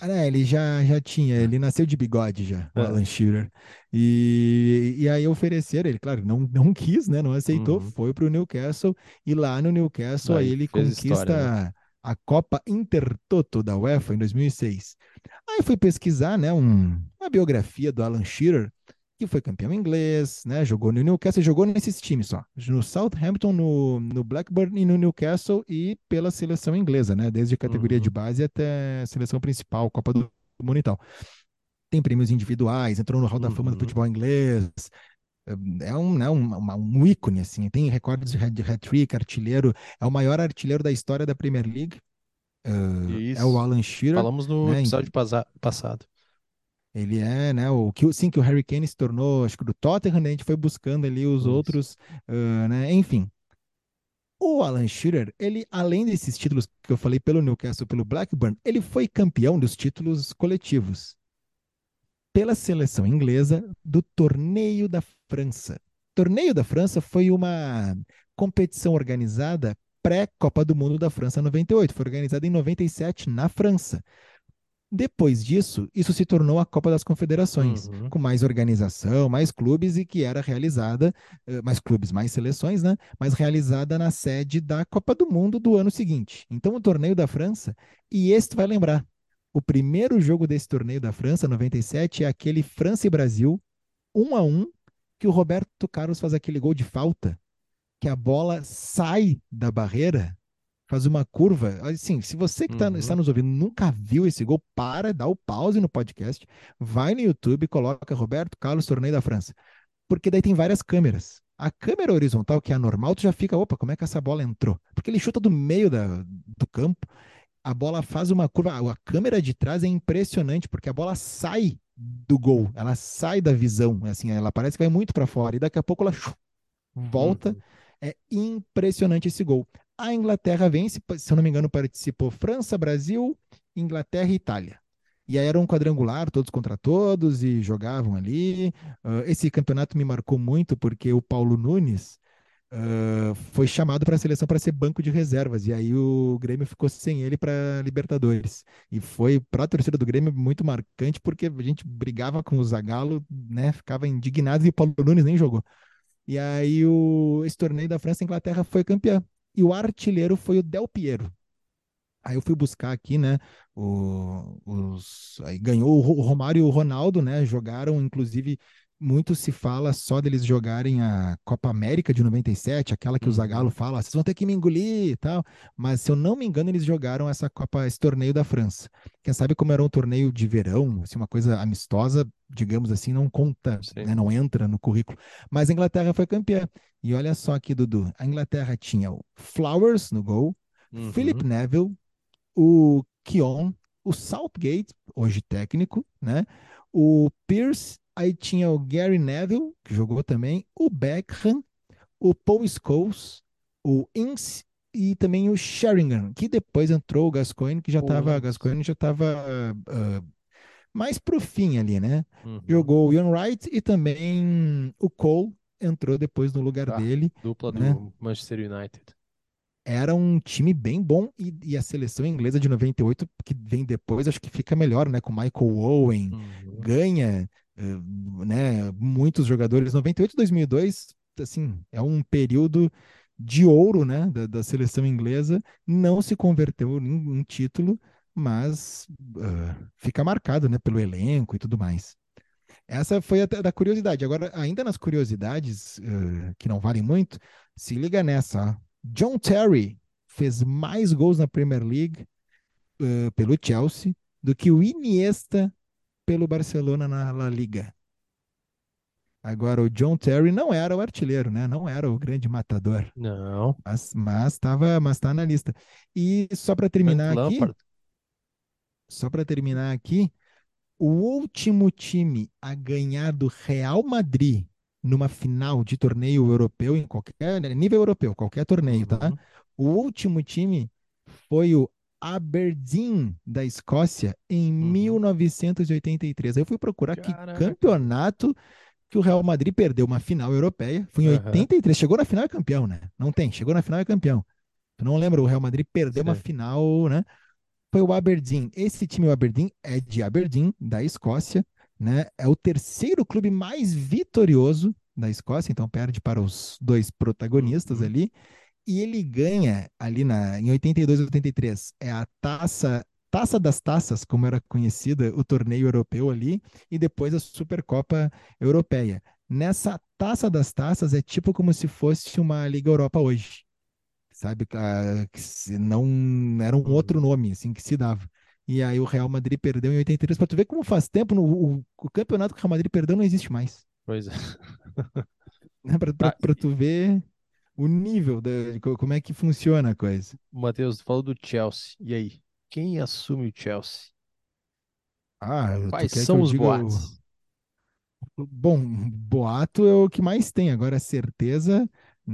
Ah, né, ele já, já tinha, ele nasceu de bigode já, o É. Alan Shearer. E, e aí ofereceram, ele, claro, não, não quis, né? Não aceitou, Uhum. foi pro Newcastle e lá no Newcastle aí Aí ele conquista história, né? a Copa Intertoto da UEFA em 2006. Aí fui pesquisar, né, um, uma biografia do Alan Shearer, que foi campeão inglês, né? Jogou no Newcastle, jogou nesses times só, no Southampton, no, no Blackburn e no Newcastle e pela seleção inglesa, né? Desde categoria Uhum. de base até seleção principal, Copa do Mundo e tal. Tem prêmios individuais, entrou no Hall da Fama do Uhum. futebol inglês. É um, né, um, um ícone, assim. Tem recordes de hat- de hat-trick, artilheiro. É o maior artilheiro da história da Premier League. Uh, é o Alan Shearer. Falamos no né, episódio pasa- passado. Ele é, né, o que, sim, que o Harry Kane se tornou, acho que do Tottenham, né, a gente foi buscando ali os Isso. outros, ah, né, enfim. O Alan Shearer, ele, além desses títulos que eu falei pelo Newcastle pelo Blackburn, ele foi campeão dos títulos coletivos pela seleção inglesa do Torneio da França. Torneio da França foi uma competição organizada pré-Copa do Mundo da França 98, foi organizada em 97 na França. Depois disso, isso se tornou a Copa das Confederações, Uhum. com mais organização, mais clubes e que era realizada, eh, mais clubes, mais seleções, né? Mas realizada na sede da Copa do Mundo do ano seguinte. Então, o torneio da França, e esse tu vai lembrar, o primeiro jogo desse torneio da França, 97, é aquele França e Brasil, um a um, que o Roberto Carlos faz aquele gol de falta, que a bola sai da barreira faz uma curva. Assim, se você que tá, Uhum. está nos ouvindo nunca viu esse gol, para, dá o pause no podcast, vai no YouTube coloca Roberto Carlos Torneio da França. Porque daí tem várias câmeras. A câmera horizontal, que é a normal, tu já fica, opa, como é que essa bola entrou? Porque ele chuta do meio da, do campo, a bola faz uma curva. A câmera de trás é impressionante, porque a bola sai do gol. Ela sai da visão, assim, ela parece que vai muito para fora e daqui a pouco ela volta. Uhum. É impressionante esse gol. A Inglaterra vence, se eu não me engano, participou França, Brasil, Inglaterra e Itália. E aí era um quadrangular, todos contra todos, e jogavam ali. Uh, esse campeonato me marcou muito porque o Paulo Nunes uh, foi chamado para a seleção para ser banco de reservas. E aí o Grêmio ficou sem ele para Libertadores. E foi para a torcida do Grêmio muito marcante porque a gente brigava com o Zagallo, né? Ficava indignado e o Paulo Nunes nem jogou. E aí o, esse torneio da França, a Inglaterra foi campeã. E o artilheiro foi o Del Piero. Aí eu fui buscar aqui, né? o- os, aí ganhou o Ro- o Romário e o Ronaldo, né? Jogaram, inclusive, muito se fala só deles jogarem a Copa América de 97, aquela que o Uhum. Zagallo fala, vocês vão ter que me engolir e tal. Mas se eu não me engano, eles jogaram essa Copa, esse torneio da França. Quem sabe como era um torneio de verão, assim, uma coisa amistosa, digamos assim, não conta, né? Não entra no currículo. Mas a Inglaterra foi campeã. E olha só aqui, Dudu, a Inglaterra tinha o Flowers no gol, Uhum. Philip Neville, o Keon, o Southgate, hoje técnico, né? O Pierce, aí tinha o Gary Neville, que jogou também, o Beckham, o Paul Scholes, o Ince e também o Sheringham, que depois entrou o Gascoigne, que já estava, Ince. Gascoigne já estava mais pro fim ali, né? Uhum. Jogou o Ian Wright e também o Cole entrou depois no lugar Ah. dele. Dupla do né? Manchester United. era um time bem bom e, e a seleção inglesa de 98, que vem depois, acho que fica melhor, né? Com Michael Owen, Uhum. ganha, né? Muitos jogadores. 98 e 2002, assim, é um período de ouro, né? Da, da seleção inglesa. Não se converteu em, em título, mas ah, fica marcado, né? Pelo elenco e tudo mais. Essa foi a da da curiosidade. Agora, ainda nas curiosidades, eh, que não valem muito, se liga nessa. John Terry fez mais gols na Premier League eh, pelo Chelsea do que o Iniesta pelo Barcelona na La Liga. Agora, o John Terry não era o artilheiro, né? Não era o grande matador, Não. mas mas estava, mas tá na lista. E só para terminar Frank aqui, Lampard. só para terminar aqui, o último time a ganhar do Real Madrid numa final de torneio europeu, em qualquer né, nível europeu, qualquer torneio, tá? Uhum. O último time foi o Aberdeen da Escócia em Uhum. 1983. Aí eu fui procurar que Caraca. campeonato que o Real Madrid perdeu uma final europeia. Foi em Aham. 83. Chegou na final e é campeão, né? Não tem. Chegou na final é campeão. Tu não lembra? O Real Madrid perdeu uma Sim. final, né? Foi o Aberdeen. Esse time, o Aberdeen, é de Aberdeen, da Escócia, né? É o terceiro clube mais vitorioso da Escócia, então perde para os dois protagonistas Uhum. ali. E ele ganha ali na, em 82 e 83. É a taça, taça das taças, como era conhecida, o torneio europeu ali, e depois a Supercopa Europeia. Nessa taça das taças é tipo como se fosse uma Liga Europa hoje. Sabe? Ah, que se não era um Uhum. outro nome assim que se dava. E aí o Real Madrid perdeu em 83. Para tu ver como faz tempo, no, o, o campeonato que o Real Madrid perdeu não existe mais. Pois é. Né? Para Tá, tu ver o nível de co- como é que funciona a coisa. Matheus, falou do Chelsea. E aí? Quem assume o Chelsea? Ah, Quais que são eu os diga boatos? Bom, boato é o que mais tem. Agora, certeza,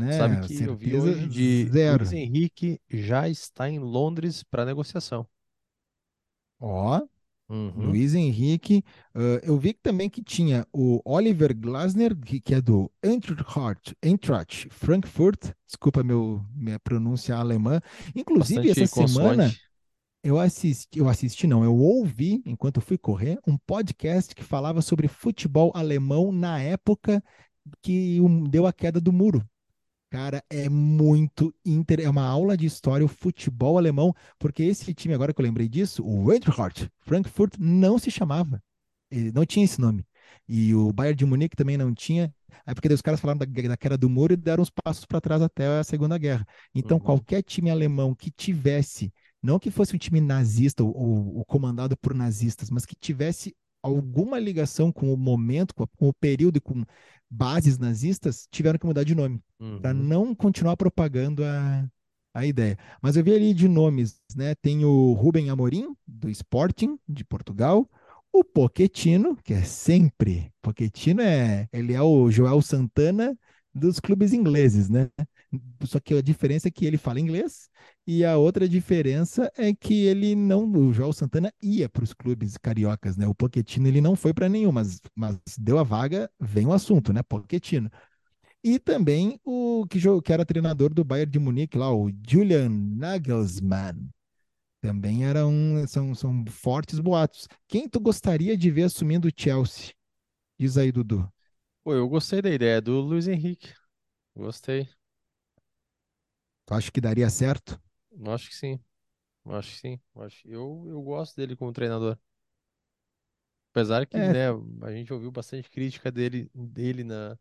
Sabe né? que eu vi Certeza hoje de zero. Luiz Henrique já está em Londres para negociação. Ó, Uhum. Luiz Henrique. ah, eu vi que também que tinha o Oliver Glasner, que, é do Eintracht, Eintracht Frankfurt. Desculpa meu, minha pronúncia alemã. Inclusive, Bastante essa semana eu assisti, eu assisti não, eu ouvi, enquanto fui correr, um podcast que falava sobre futebol alemão na época que deu a queda do muro. Cara, é muito inter... é uma aula de história o futebol alemão, porque esse time, agora que eu lembrei disso, o Eintracht Frankfurt não se chamava. Ele não tinha esse nome. E o Bayern de Munique também não tinha. Aí porque daí os caras falaram da, da queda do muro e deram uns passos para trás até a Segunda Guerra. Então, Uhum. qualquer time alemão que tivesse, não que fosse um time nazista ou, ou- ou comandado por nazistas, mas que tivesse alguma ligação com o momento, com, o período e com bases nazistas, tiveram que mudar de nome para Uhum. não continuar propagando a, a ideia. Mas eu vi ali de nomes, né? Tem o Rubem Amorim, do Sporting, de Portugal, O Pochettino, que é sempre, Pochettino é, ele é o Joel Santana dos clubes ingleses, né? Só que a diferença é que ele fala inglês e a outra diferença é que ele não, o Joel Santana ia para os clubes cariocas, né? O Pochettino ele não foi para nenhum, mas, mas deu a vaga, vem o assunto, né? Pochettino. E também o que, que era treinador do Bayern de Munique lá, o Julian Nagelsmann. Também era um, são, são fortes boatos. Quem tu gostaria de ver assumindo o Chelsea? Diz aí, Dudu. Pô, eu gostei da ideia do Luiz Henrique. Gostei. Tu acha que daria certo? Eu Acho que sim. Eu Acho que sim. Eu Acho... Eu, eu gosto dele como treinador. Apesar que, É, né, a gente ouviu bastante crítica dele, dele na,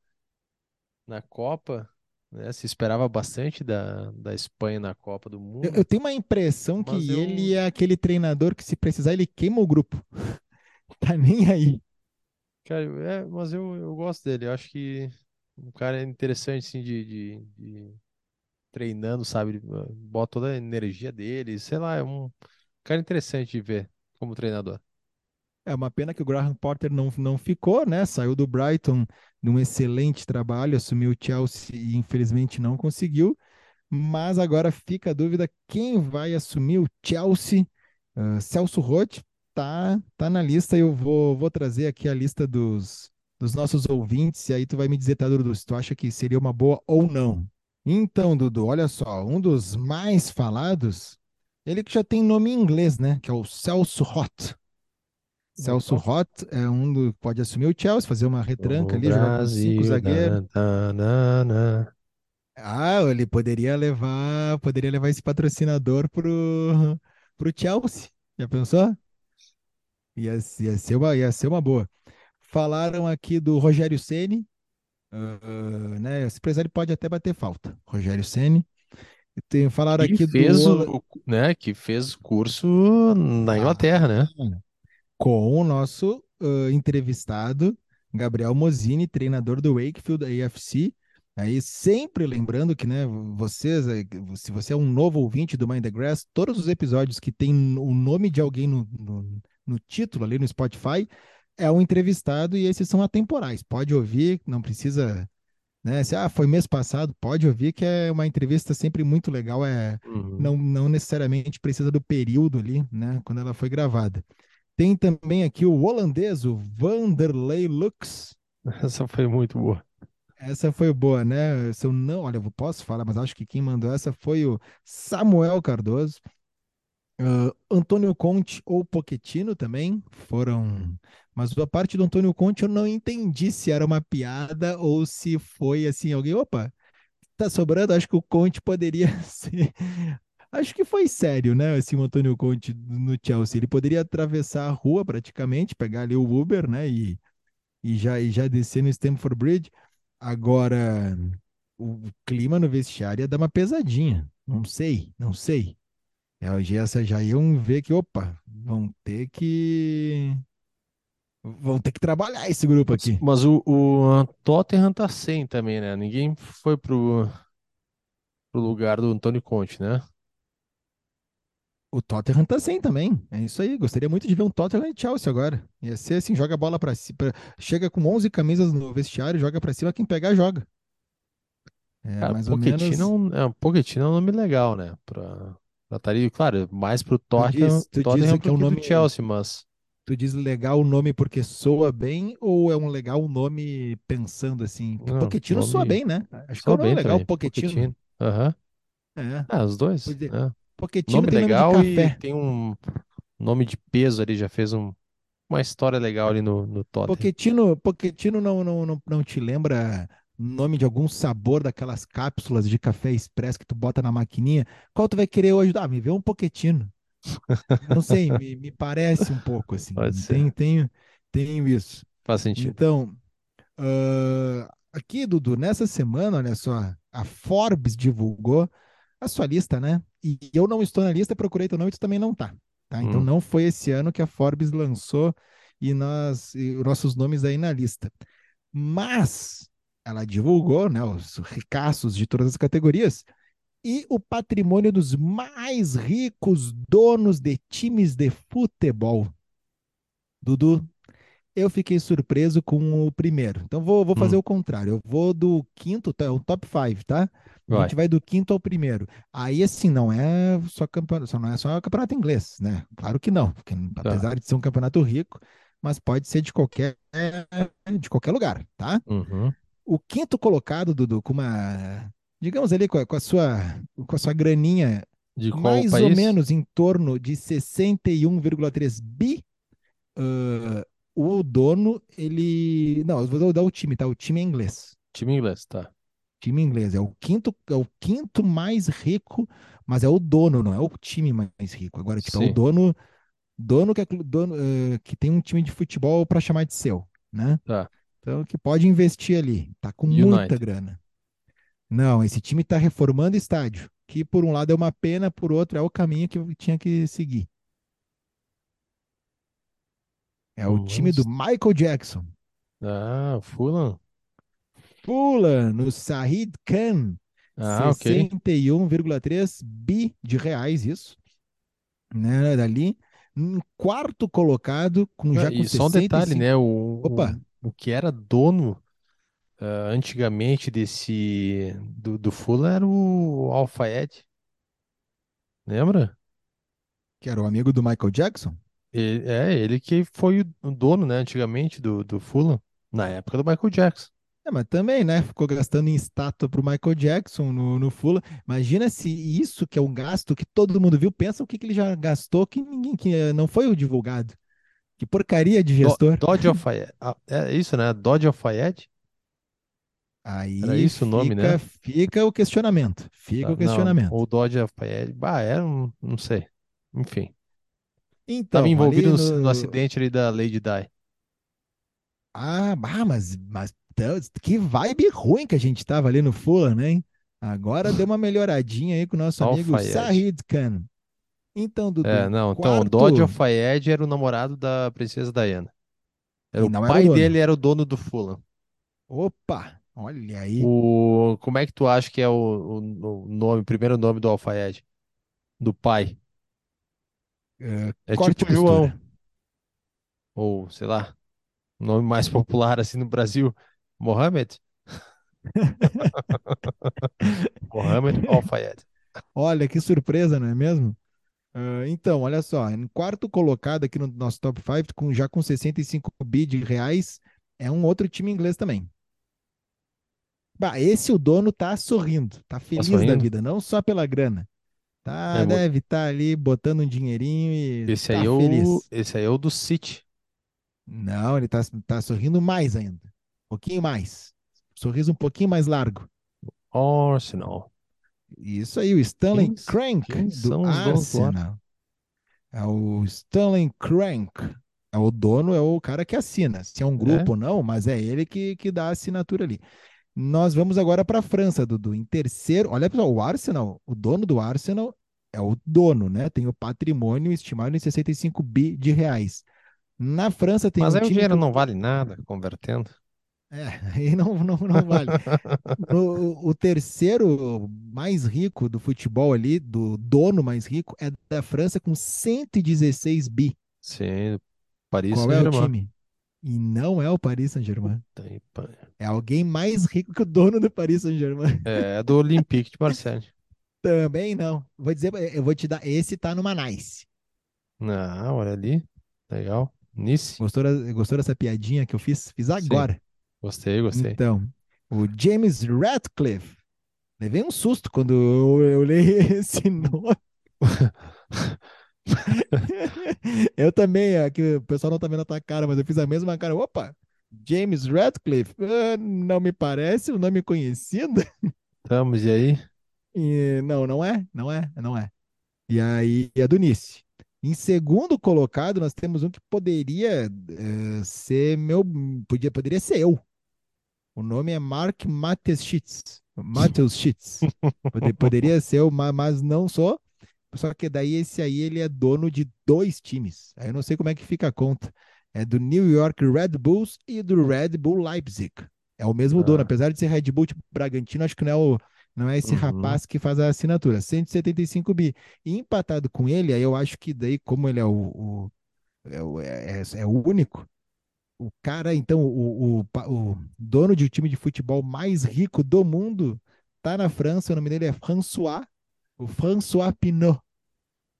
na Copa, né? Se esperava bastante da, da Espanha na Copa do eu, Mundo, eu tenho uma impressão que eu, ele é aquele treinador que, se precisar, ele queima o grupo. Tá nem aí. cara, é, mas eu, eu gosto dele. Eu acho que um cara interessante, assim, de, de, de treinando, sabe? Bota toda a energia dele, sei lá, é um cara interessante de ver como treinador. É uma pena que o Graham Potter não, não ficou, né? Saiu do Brighton num excelente trabalho, assumiu o Chelsea e infelizmente não conseguiu. Mas agora fica a dúvida quem vai assumir o Chelsea. Ah, Celso Roth tá, tá na lista. Eu vou, vou trazer aqui a lista dos, dos nossos ouvintes. E aí tu vai me dizer, tá, Dudu, se tu acha que seria uma boa ou não. Então, Dudu, olha só, um dos mais falados, ele que já tem nome em inglês, né? Que é o Celso Roth. Celso Opa. Roth é um do pode assumir o Chelsea, fazer uma retranca O ali, jogar com cinco Brasil, zagueiros. na, na, na. Ah, ele poderia levar, poderia levar esse patrocinador pro, pro Chelsea. Já pensou? Ia, ia ser uma, ia ser uma boa. Falaram aqui do Rogério Ceni, ah, né? Se precisar, ele pode até bater falta. Rogério Ceni. Tem, falaram Que aqui do fez Ola- o, né, que fez curso na Inglaterra, né? Ah, com o nosso ah, entrevistado, Gabriel Mosini, treinador do Wakefield AFC. Aí, sempre lembrando que, né, vocês, eh, se você é um novo ouvinte do Mind the Grass, todos os episódios que tem o nome de alguém no, no, no título ali no Spotify é um entrevistado e esses são atemporais. Pode ouvir, não precisa, né? Se ah, foi mês passado, pode ouvir que é uma entrevista sempre muito legal. É, Uhum. não, não necessariamente precisa do período ali, né? Quando ela foi gravada. Tem também aqui o holandês, o Vanderlei Lux. Essa foi muito boa. Essa foi boa, né? Se eu não, olha, eu posso falar, mas acho que quem mandou essa foi o Samuel Cardoso. Ah, Antônio Conte ou Pochettino também foram. Mas a parte do Antônio Conte eu não entendi se era uma piada ou se foi assim, alguém, opa, tá sobrando, acho que o Conte poderia ser. Acho que foi sério, né? Assim, o Antônio Conte no Chelsea. Ele poderia atravessar a rua praticamente, pegar ali o Uber, né? E, e, já, e já descer no Stamford Bridge. Agora, o clima no vestiário ia dar uma pesadinha. Não sei, não sei. É, o Gessa já iam ver que, opa, vão ter que. Vão ter que trabalhar esse grupo aqui. mas o, o Tottenham tá sem também, né? Ninguém foi pro, pro lugar do Antônio Conte, né? O Tottenham tá sem também. É isso aí. Gostaria muito de ver um Tottenham e Chelsea agora. Ia ser assim, joga a bola pra cima. Chega com 11 camisas no vestiário, joga pra cima, quem pegar, joga. É Cara, mais ou Pochettino é menos. um, é, um Pochettino é um nome legal, né? Pra, claro, mais pro Tu Tottenham, diz, tu diz Tottenham que é um que do nome. Chelsea, mas Tu diz legal o nome porque soa bem ou é um legal nome pensando assim? Não, Pochettino soa nome bem, né? Acho que é um nome legal, também. Pochettino. Aham. É. Ah, os dois, Pois é. né? Pochettino Nome tem nome de legal e café. tem um nome de peso ali, já fez um, uma história legal ali no, no Tottenham. Pochettino, Pochettino não, não, não, não te lembra nome de algum sabor daquelas cápsulas de café expresso que tu bota na maquininha? Qual tu vai querer hoje? Ah, me vê um Pochettino. Não sei, me, me parece um pouco assim. Pode ser, Tem, tenho, tenho isso. faz sentido. Então, ah, aqui, Dudu, nessa semana, olha só, a Forbes divulgou a sua lista, né? E eu não estou na lista, procurei teu nome e tu também não tá, tá? Então Hum. não foi esse ano que a Forbes lançou e nós e os nossos nomes aí na lista. Mas ela divulgou, né, os ricaços de todas as categorias e o patrimônio dos mais ricos donos de times de futebol. Dudu, eu fiquei surpreso com o primeiro. Então vou, vou fazer Hum. o contrário. Eu vou do quinto, tá, é o top 5, tá? A Vai. gente vai do quinto ao primeiro. Aí, assim, não é só campeonato, não é só campeonato inglês, né? Claro que não, porque Tá. apesar de ser um campeonato rico, mas pode ser de qualquer, de qualquer lugar, tá? Uhum. O quinto colocado, Dudu, com uma, digamos ali, com a, com a sua, com a sua graninha mais país? ou menos em torno de 61,3 bi. ah, o dono, ele. Não, eu vou dar o time, tá? O time é inglês. Time inglês, tá. Time inglês. É o quinto, é o quinto mais rico, mas é o dono, não é o time mais rico. Agora, tipo, é Sim. o dono, dono que, é, dono, ah, que tem um time de futebol para chamar de seu, né? Tá. Então, que pode investir ali. Tá com muita United. grana. Não, esse time tá reformando estádio. Que por um lado é uma pena, por outro é o caminho que eu tinha que seguir. É o time do Michael Jackson. Ah, Fulham. Pula no Sahid Khan. Ah, ok. 61,3 bi de reais, isso. Né, dali. Em quarto colocado, com já com E só um detalhe, 65 né? O, Opa. o, o que era dono ah, antigamente desse do, do Fulham era o Al-Fayed. Lembra? que era o amigo do Michael Jackson. Ele- é, ele que foi o dono, né, antigamente do, do Fulham, na época do Michael Jackson. É, mas também, né? Ficou gastando em estátua pro Michael Jackson no, no Fulham. Imagina se isso que é um gasto que todo mundo viu, pensa o que, que ele já gastou que ninguém que não foi o divulgado. Que porcaria de Do- gestor. Dodge Al-Fayed. Ah, é isso, né? Dodge Al-Fayed? Aí Era isso o nome, fica, né? fica o questionamento. Fica Tá, o questionamento. Não, o Dodge Al-Fayed. Bah, era um, não sei. Enfim. Então, Tava envolvido no, no no- acidente ali da Lady Di. Ah, bah, mas, mas que vibe ruim que a gente tava ali no Fulham, né? Agora deu uma melhoradinha aí com o nosso amigo. Sahid Khan. Então, Dudu, É, não, então, Dodge Al-Fayed era o namorado da princesa Diana. Era E o não era o pai dele era o dono do Fulham. Opa, olha aí. O, como é que tu acha que é o, o, o nome, o primeiro nome do Al-Fayed? Do pai? É corte tipo e João. costura. Ou, sei lá, o nome mais popular assim no Brasil, Mohamed? Mohamed Al-Fayed. Olha que surpresa, não é mesmo? Ah, então, olha só, em quarto colocado aqui no nosso top 5, com, já com 65 bi de reais, é um outro time inglês também. Bah, esse o dono tá sorrindo, tá feliz da sorrindo? vida, não só pela grana. Tá, É, deve estar ali botando um dinheirinho e Esse tá aí é o, feliz. esse aí é o do City. Não, ele tá, tá sorrindo mais ainda. Um pouquinho mais. Sorriso um pouquinho mais largo. Arsenal. Isso aí, o Stanley Quem- Crank quem do Arsenal. É o Stanley Crank. É o dono, é o cara que assina. Se é um grupo ou não, mas é ele que, que dá a assinatura ali. Nós vamos agora para a França, Dudu. Em terceiro, olha pessoal, o Arsenal, o dono do Arsenal é o dono, né? Tem o patrimônio estimado em 65 bi de reais. Na França tem Mas um aí o dinheiro que- não vale nada convertendo. É, aí não, não, não vale. No- o terceiro mais rico do futebol ali, do dono mais rico, é da França com 116 bi. Sim, Paris Qual é o Saint-Germain. time? E não é o Paris Saint-Germain. É alguém mais rico que o dono do Paris Saint-Germain. É, é do Olympique de Marseille. Também não. Vou dizer, eu vou te dar. Esse tá numa Nice. Ah, olha ali. Legal. Nice. Gostou, gostou dessa piadinha que eu fiz? Fiz agora. Gostei, gostei. Então, o James Radcliffe. Levei um susto quando eu, eu li esse nome. eu também, aqui o pessoal não tá vendo a tua cara, mas eu fiz a mesma cara. Opa, James Radcliffe, ah, não me parece um nome conhecido. Estamos, e aí? E, não, não é, não é, não é. E aí, é do Nice. Em segundo colocado, nós temos um que poderia eh, ser meu, podia, poderia ser eu. O nome é Mark Mateschitz. Mateus Schitz. Pode- Poderia ser mas não sou. Só que daí esse aí ele é dono de dois times. Aí eu não sei como é que fica a conta. É do New York Red Bulls e do Red Bull Leipzig. É o mesmo dono, Ah. apesar de ser Red Bull tipo Bragantino, acho que não é o não é esse Uhum. rapaz que faz a assinatura. 175 bi. E empatado com ele, aí eu acho que daí como ele é o, o, É, o- é- é- é o único. O cara, então, o, o, o dono de um time de futebol mais rico do mundo, tá na França. O nome dele é François, o François Pinault.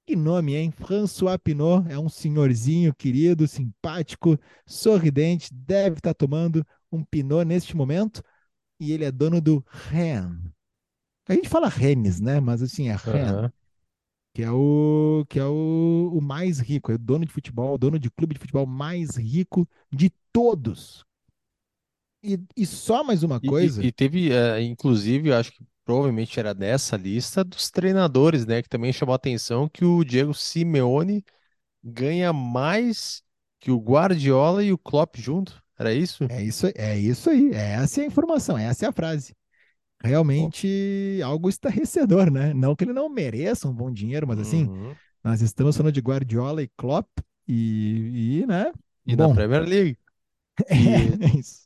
Que nome, hein? François Pinault é um senhorzinho querido, simpático, sorridente, deve estar tomando um Pinot neste momento. E ele é dono do Rennes. A gente fala Rennes, né? Mas assim, é Rennes Aham. Que é o que é o, o mais rico, é o dono de futebol, o dono de clube de futebol mais rico de todos. E, e só mais uma E, e- coisa, e teve, eh, inclusive, eu acho que provavelmente era dessa lista dos treinadores, né? Que também chamou a atenção que o Diego Simeone ganha mais que o Guardiola e o Klopp junto. Era isso? é isso, é isso aí, é essa é a informação, essa é a frase. Realmente algo estarrecedor, né? Não que ele não mereça um bom dinheiro, mas assim, Uhum. nós estamos falando de Guardiola e Klopp e, e né? E na Bom, Premier League. E, é isso.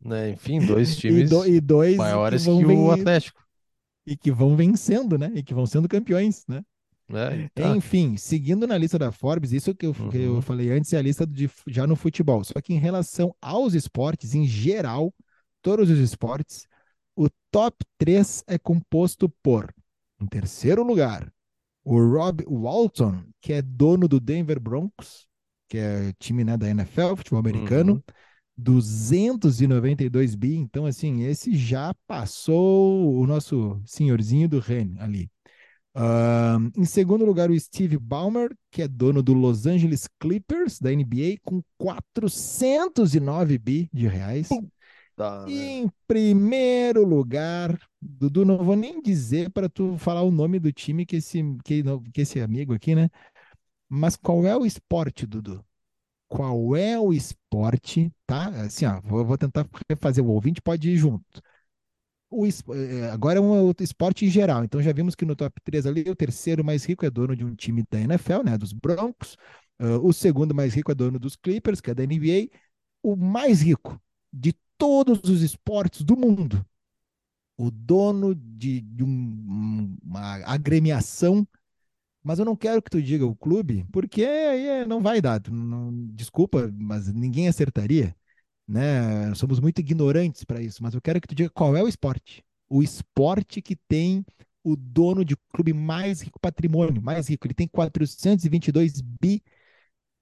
né, enfim, dois E, times do- e dois que maiores vão que o Atlético, e que vão vencendo, né? E que vão sendo campeões, né? E tá. Enfim, seguindo na lista da Forbes, isso que eu, que eu Uhum. falei antes é a lista de, já no futebol. Só que em relação aos esportes, em geral, todos os esportes, o top 3 é composto por, em terceiro lugar, o Rob Walton, que é dono do Denver Broncos, que é time né, da NFL, futebol americano, Uhum. 292 bi. Então, assim, esse já passou o nosso senhorzinho do Rennes ali. Ahn, em segundo lugar, o Steve Ballmer, que é dono do Los Angeles Clippers, da NBA, com 409 bi de reais. Tá, né? em primeiro lugar, Dudu, não vou nem dizer para tu falar o nome do time que esse, que, que esse amigo aqui, né? Mas qual é o esporte, Dudu? Qual é o esporte, tá? Assim, ó, vou, vou tentar refazer, o ouvinte pode ir junto. O, es- eh, agora é um esporte em geral, então já vimos que no top 3 ali, o terceiro mais rico é dono de um time da NFL, né? Dos Broncos. Ah, o segundo mais rico é dono dos Clippers, que é da NBA. O mais rico de todos os esportes do mundo, o dono de, de um- uma agremiação mas eu não quero que tu diga o clube, porque aí é- não vai dar. Não- desculpa, mas ninguém acertaria, né? Somos muito ignorantes para isso, mas eu quero que tu diga qual é o esporte. O esporte que tem o dono de clube mais rico, patrimônio mais rico. Ele tem 422 bi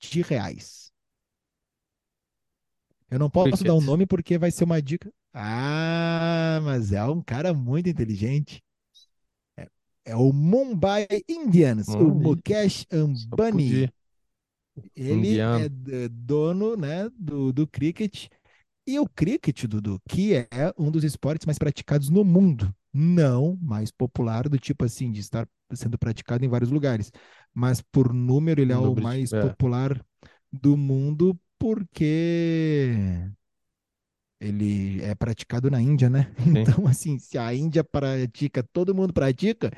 de reais. Eu não posso dar um nome porque vai ser uma dica. Ah, mas é um cara muito inteligente. É o Mumbai Indians, o Mukesh Ambani. Ele Indiano. é dono, né, do, do cricket. E o cricket, Dudu, que é um dos esportes mais praticados no mundo. Não mais popular, do tipo assim, de estar sendo praticado em vários lugares. Mas por número, ele é No o mais é. popular do mundo, porque ele é praticado na Índia, né? Sim. Então, assim, se a Índia pratica, todo mundo pratica,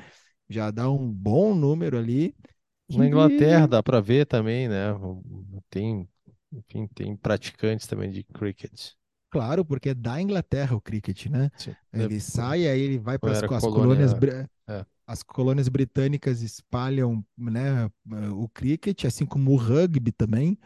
já dá um bom número ali. Na Inglaterra dá pra ver também, né? Tem, enfim, tem praticantes também de cricket. Claro, porque é da Inglaterra o cricket, né? Sim. Ele sai, aí ele vai para as colônia- colônias, é. as colônias britânicas espalham, né, o cricket, assim como o rugby também,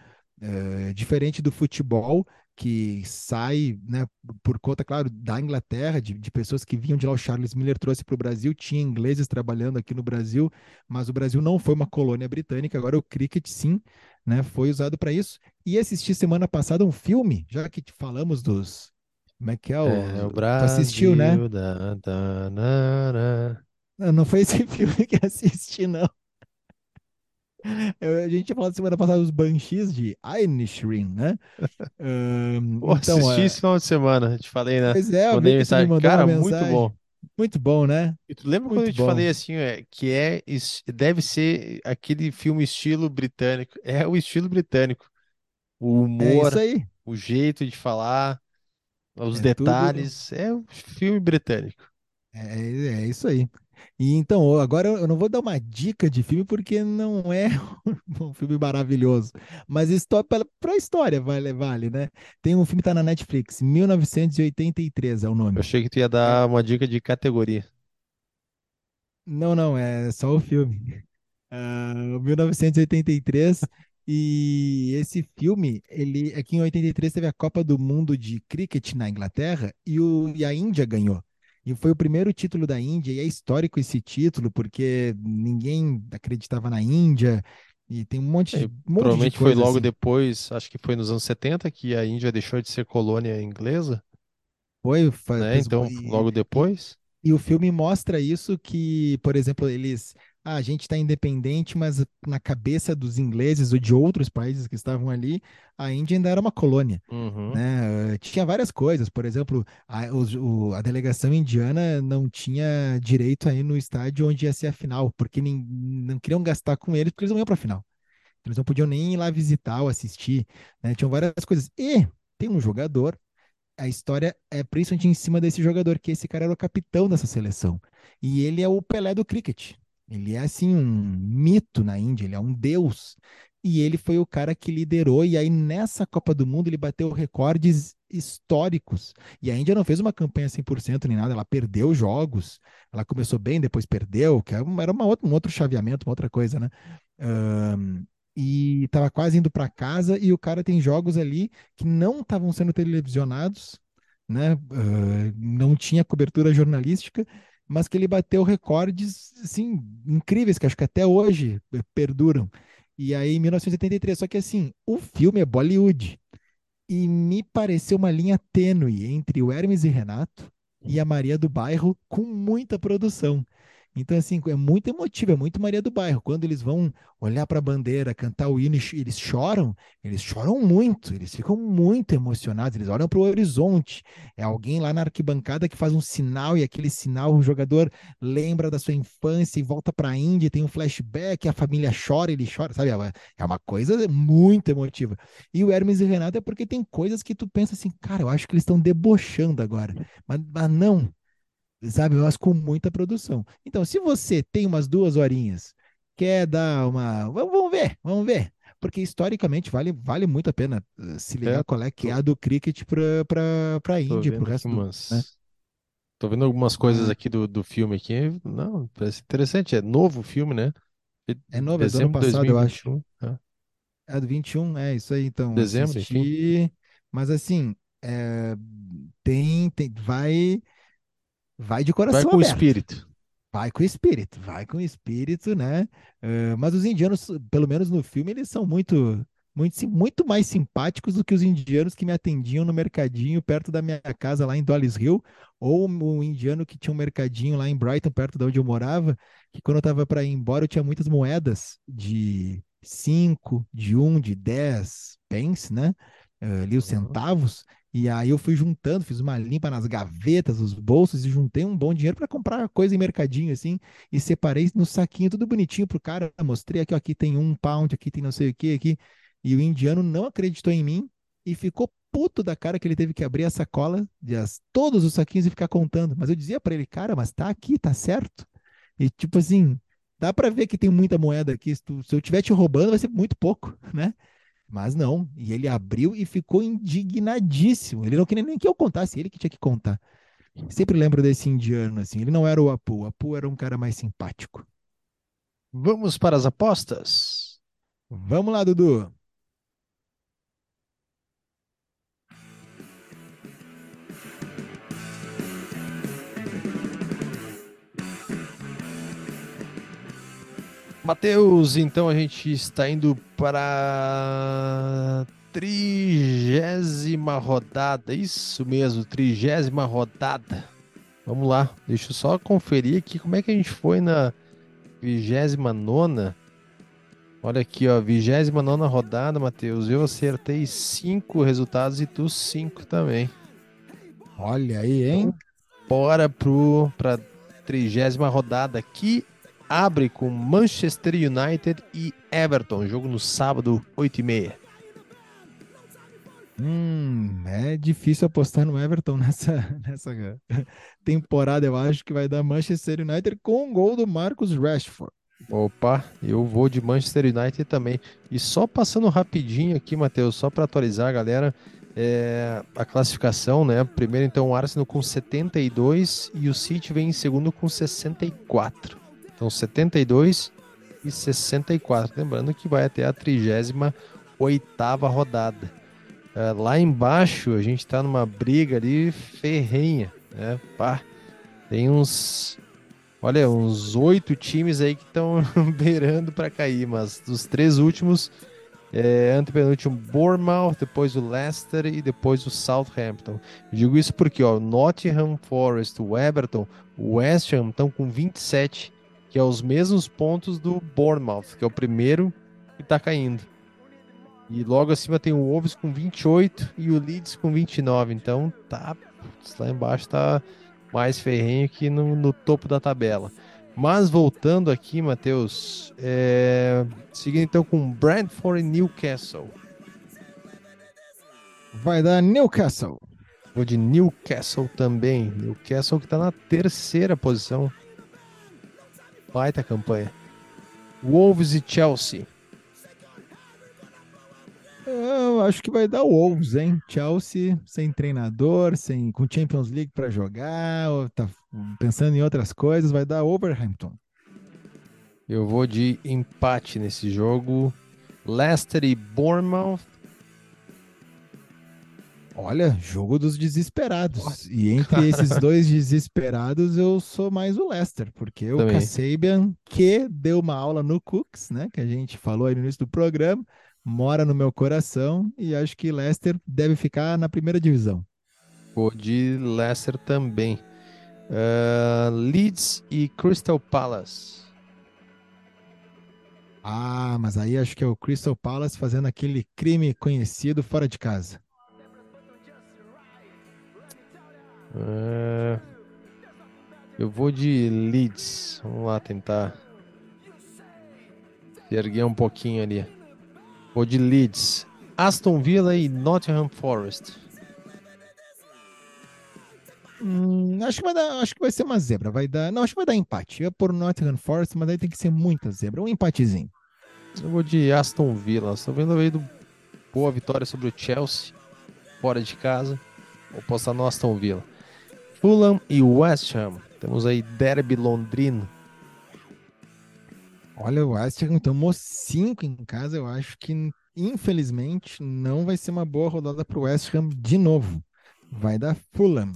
é, diferente do futebol, que sai, né, por conta, claro, da Inglaterra, de, de pessoas que vinham de lá. O Charles Miller trouxe para o Brasil, tinha ingleses trabalhando aqui no Brasil, mas o Brasil não foi uma colônia britânica. Agora o cricket, sim, né, foi usado para isso. E assisti semana passada um filme, já que falamos dos. Como é que é o. É, o tu assistiu, né? Brasil, da, da, na, na. Não, não foi esse filme que assisti, não. Eu- a gente tinha falado semana passada dos Banshees de Inisherin, né? Ahn, Pô, então, assisti é, esse final de semana, te falei, né? pois é, Mandei me mensagem. mandou Cara, uma muito mensagem. bom. Muito bom, né? E tu lembra quando Muito eu te bom. falei assim, é, que é, deve ser aquele filme estilo britânico. É o estilo britânico. O É humor, aí. o jeito de falar, os É tudo- detalhes. É o filme britânico. É, é isso aí. E então, agora eu não vou dar uma dica de filme porque não é um filme maravilhoso, mas para a história vale, vale, né? Tem um filme que tá na Netflix, 1983 é o nome. Eu achei que tu ia dar uma dica de categoria. Não, não, é só o filme. Ah, o 1983 E esse filme, ele aqui em 83 teve a Copa do Mundo de Cricket na Inglaterra e, o, e a Índia ganhou. E foi o primeiro título da Índia, e é histórico esse título, porque ninguém acreditava na Índia, e tem um monte de, É, um monte de Provavelmente foi coisa logo assim. depois, acho que foi nos anos 70 que a Índia deixou de ser colônia inglesa, Foi, fa- né? Então, e, logo e- depois. e o filme mostra isso que, por exemplo, eles, ah, a gente está independente, mas na cabeça dos ingleses ou de outros países que estavam ali, a Índia ainda era uma colônia. Uhum. né? Eh, Tinha várias coisas, por exemplo, a, o- a delegação indiana não tinha direito aí no estádio onde ia ser a final, porque nin- não queriam gastar com eles, porque eles não iam para a final. Eles não podiam nem ir lá visitar ou assistir, né? Tinham várias coisas. E tem um jogador, a história é principalmente em cima desse jogador, que esse cara era o capitão dessa seleção. E ele é o Pelé do cricket. Ele é assim um mito na Índia, ele é um deus. E ele foi o cara que liderou, e aí nessa Copa do Mundo ele bateu recordes históricos. E a Índia não fez uma campanha 100% nem nada, ela perdeu jogos. Ela começou bem, depois perdeu, que era uma, outra- um outro chaveamento, uma outra coisa, né? Ahn, e estava quase indo para casa, e o cara tem jogos ali que não estavam sendo televisionados, né? Ah, não tinha cobertura jornalística, mas que ele bateu recordes assim incríveis que acho que até hoje perduram. E aí, em 1983, só que assim, o filme é Bollywood e me pareceu uma linha tênue entre o Hermes e Renato e a Maria do Bairro com muita produção. Então, assim, é muito emotivo, é muito Maria do Bairro. Quando eles vão olhar para a bandeira, cantar o hino, eles choram, eles choram muito, eles ficam muito emocionados, eles olham para o horizonte. É alguém lá na arquibancada que faz um sinal, e aquele sinal o jogador lembra da sua infância e volta para a Índia, tem um flashback, a família chora, ele chora, sabe? É uma, é coisa muito emotiva. E o Hermes e o Renato é porque tem coisas que tu pensa assim, cara, eu acho que eles estão debochando agora. Mas, mas não, sabe? Mas com muita produção. Então, se você tem umas duas horinhas, quer dar uma. Vamos ver, vamos ver. Porque historicamente vale, vale muito a pena eh, se ligar É, qual é que é a do cricket para Tô Índia, para o resto do. umas. né? Tô vendo algumas coisas Ah, aqui do, do filme aqui. Não, parece interessante. É novo o filme, né? É novo, é do ano Dezembro passado, eu acho. 2021. né? É do 21, é isso aí, então. Dezembro. Assisti. Mas assim, é, tem, tem, vai, vai de Vai coração com o aberto. espírito. Vai com espírito, vai com espírito, né? Eh, mas os indianos, pelo menos no filme, eles são muito, muito, muito mais simpáticos do que os indianos que me atendiam no mercadinho perto da minha casa lá em Dollis Hill, ou o indiano que tinha um mercadinho lá em Brighton, perto de onde eu morava, que quando eu estava para ir embora, eu tinha muitas moedas de 5, de 1, de 10 pence, né? Eh, ali os centavos. E aí eu fui juntando, fiz uma limpa nas gavetas, os bolsos e juntei um bom dinheiro para comprar coisa em mercadinho assim e separei no saquinho tudo bonitinho pro cara, mostrei aqui, ó, aqui tem um pound, aqui tem não sei o que aqui. E o indiano não acreditou em mim e ficou puto da cara que ele teve que abrir a sacola de as, todos os saquinhos e ficar contando. Mas eu dizia para ele, cara, mas tá aqui, tá certo? E tipo assim, dá para ver que tem muita moeda aqui. Se, tu- se eu estiver te roubando, vai ser muito pouco, né? Mas não, e ele abriu e ficou indignadíssimo. Ele não queria nem que eu contasse, ele que tinha que contar. Sempre lembro desse indiano, assim. Ele não era o Apu, o Apu era um cara mais simpático. Vamos para as apostas? Vamos lá, Dudu. Matheus, então a gente está indo para a trigésima rodada, isso mesmo, trigésima rodada. Vamos lá, deixa eu só conferir aqui como é que a gente foi na vigésima nona. Olha aqui, ó, vigésima nona rodada, Matheus. Eu acertei cinco resultados e tu cinco também. Olha aí, hein? Bora pro para trigésima rodada que abre com Manchester United e Everton, jogo no sábado 8 e meia. Hum, é difícil apostar no Everton nessa, nessa temporada. Eu acho que vai dar Manchester United com um gol do Marcus Rashford. Opa, eu vou de Manchester United também. E só passando rapidinho aqui, Matheus, só para atualizar a galera, é, a classificação, né? Primeiro então o Arsenal com 72 e o City vem em segundo com 64. Então 72, e 64. Lembrando que vai até a 38ª rodada. É, lá embaixo a gente tá numa briga ali ferrenha, né? Pá, tem uns, olha, uns oito times aí que estão beirando para cair, mas dos três últimos, é, antepenúltimo Bournemouth, depois o Leicester e depois o Southampton. Digo isso porque, ó, Nottingham Forest, o Everton, o West Ham estão com 27, que é os mesmos pontos do Bournemouth, que é o primeiro que tá caindo. E logo acima tem o Wolves com 28 e o Leeds com 29. Então tá. putz, Lá embaixo tá mais ferrenho que no, no topo da tabela. Mas voltando aqui, Matheus, é... seguindo então com Brentford e Newcastle. Vai dar Newcastle. Vou de Newcastle também. Newcastle que tá na terceira posição. Baita campanha. Wolves e Chelsea. Eu acho que vai dar Wolves, hein? Chelsea sem treinador, sem com Champions League para jogar, tá pensando em outras coisas, vai dar Wolverhampton. Eu vou de empate nesse jogo. Leicester e Bournemouth. Olha, jogo dos desesperados. E entre esses dois desesperados, eu sou mais o Leicester, porque o Também. Kasabian, que deu uma aula no Cooks, né? Que a gente falou aí no início do programa, mora no meu coração e acho que Leicester deve ficar na primeira divisão. Vou de Leicester também. Ah, Leeds e Crystal Palace. Ah, mas aí acho que é o Crystal Palace fazendo aquele crime conhecido fora de casa. Ah, eu vou de Leeds. Vamos lá tentar se erguer um pouquinho ali. Vou de Leeds. Aston Villa e Nottingham Forest. Hum, acho que vai dar, acho que vai ser uma zebra. Vai dar, não, acho que vai dar empate. Eu ia por Nottingham Forest, mas aí tem que ser muita zebra. Um empatezinho. Eu vou de Aston Villa. Aston Villa veio do boa vitória sobre o Chelsea, fora de casa. Vou postar no Aston Villa. Fulham e West Ham. Temos aí Derby Londrino. Olha, o West Ham tomou cinco em casa. Eu acho que, infelizmente, não vai ser uma boa rodada para o West Ham de novo. Vai dar Fulham.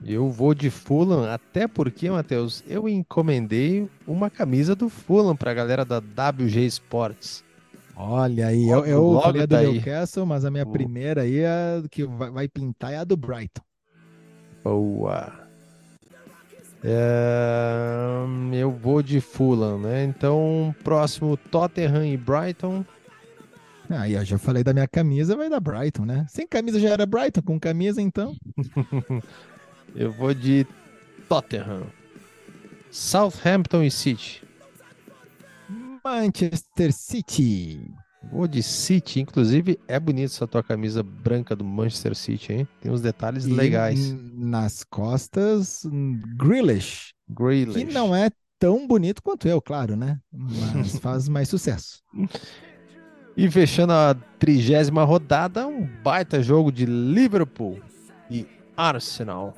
Eu vou de Fulham, até porque, Matheus, eu encomendei uma camisa do Fulham pra galera da WG Sports. Olha aí, eu, Logo, eu logo falei a do tá aí. Newcastle, mas a minha O- primeira aí é a que vai, vai pintar é a do Brighton. Boa. É, eu vou de Fulham, né? Então, próximo Tottenham e Brighton. Aí eu já falei da minha camisa, vai dar Brighton, né? Sem camisa já era Brighton, com camisa então. Eu vou de Tottenham. Southampton e City. Manchester City. Vou de City. Inclusive, é bonito essa tua camisa branca do Manchester City, hein? Tem uns detalhes E legais. nas costas, hum, Grealish, que Grealish. não é tão bonito quanto eu, claro, né? Mas faz mais sucesso. E fechando a trigésima rodada, um baita jogo de Liverpool e Arsenal.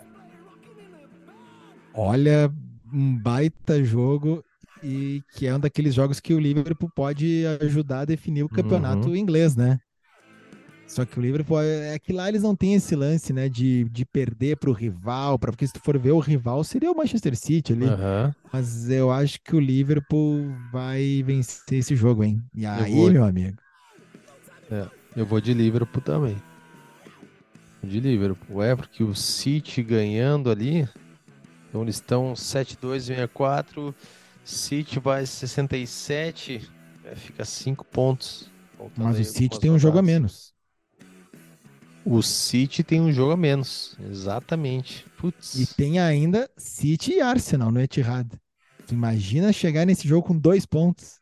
Olha, um baita jogo e que é um daqueles jogos que o Liverpool pode ajudar a definir o campeonato inglês, né? Só que o Liverpool é é que lá eles não têm esse lance, né, de, de perder para o rival, pra, porque se tu for ver o rival seria o Manchester City ali. Aham. Mas eu acho que o Liverpool vai vencer esse jogo, hein? E aí, vou- meu amigo. Eu vou de Liverpool também. De Liverpool. É, porque o City ganhando ali. Então eles estão 7-2-64. City vai 67. é, fica 5 pontos. Mas o City tem um jogo a menos. O City tem um jogo a menos. Exatamente. Putz. E tem ainda City e Arsenal no Etihad. Tu imagina chegar nesse jogo com dois pontos.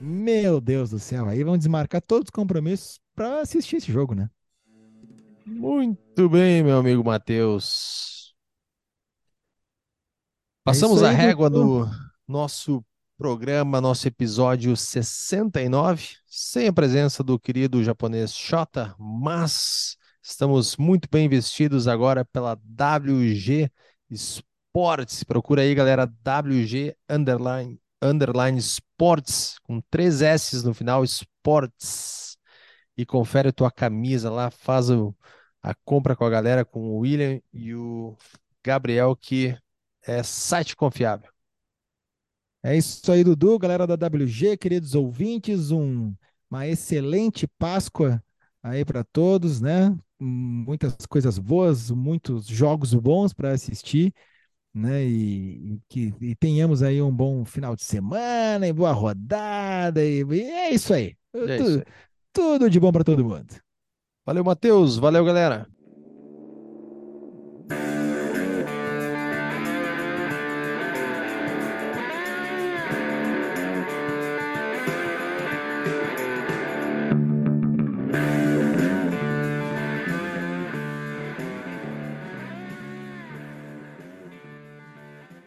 Meu Deus do céu, aí vão desmarcar todos os compromissos para assistir esse jogo, né? Muito bem, meu amigo Matheus. Passamos isso a aí, régua Dudu. no nosso programa, nosso episódio 69, sem a presença do querido japonês Shota, mas estamos muito bem vestidos agora pela WG Sports. Procura aí, galera, WG underline underline sports, com três S's no final, sports. E confere tua camisa lá, faz o, a compra com a galera, com o William e o Gabriel, que é site confiável. É isso aí, Dudu, galera da WG, queridos ouvintes, um, uma excelente Páscoa aí para todos, né? Muitas coisas boas, muitos jogos bons para assistir, né? E, e que e tenhamos aí um bom final de semana, e boa rodada, e, e é isso aí. É Tu- isso aí. tudo de bom para todo mundo. Valeu, Matheus. Valeu, galera.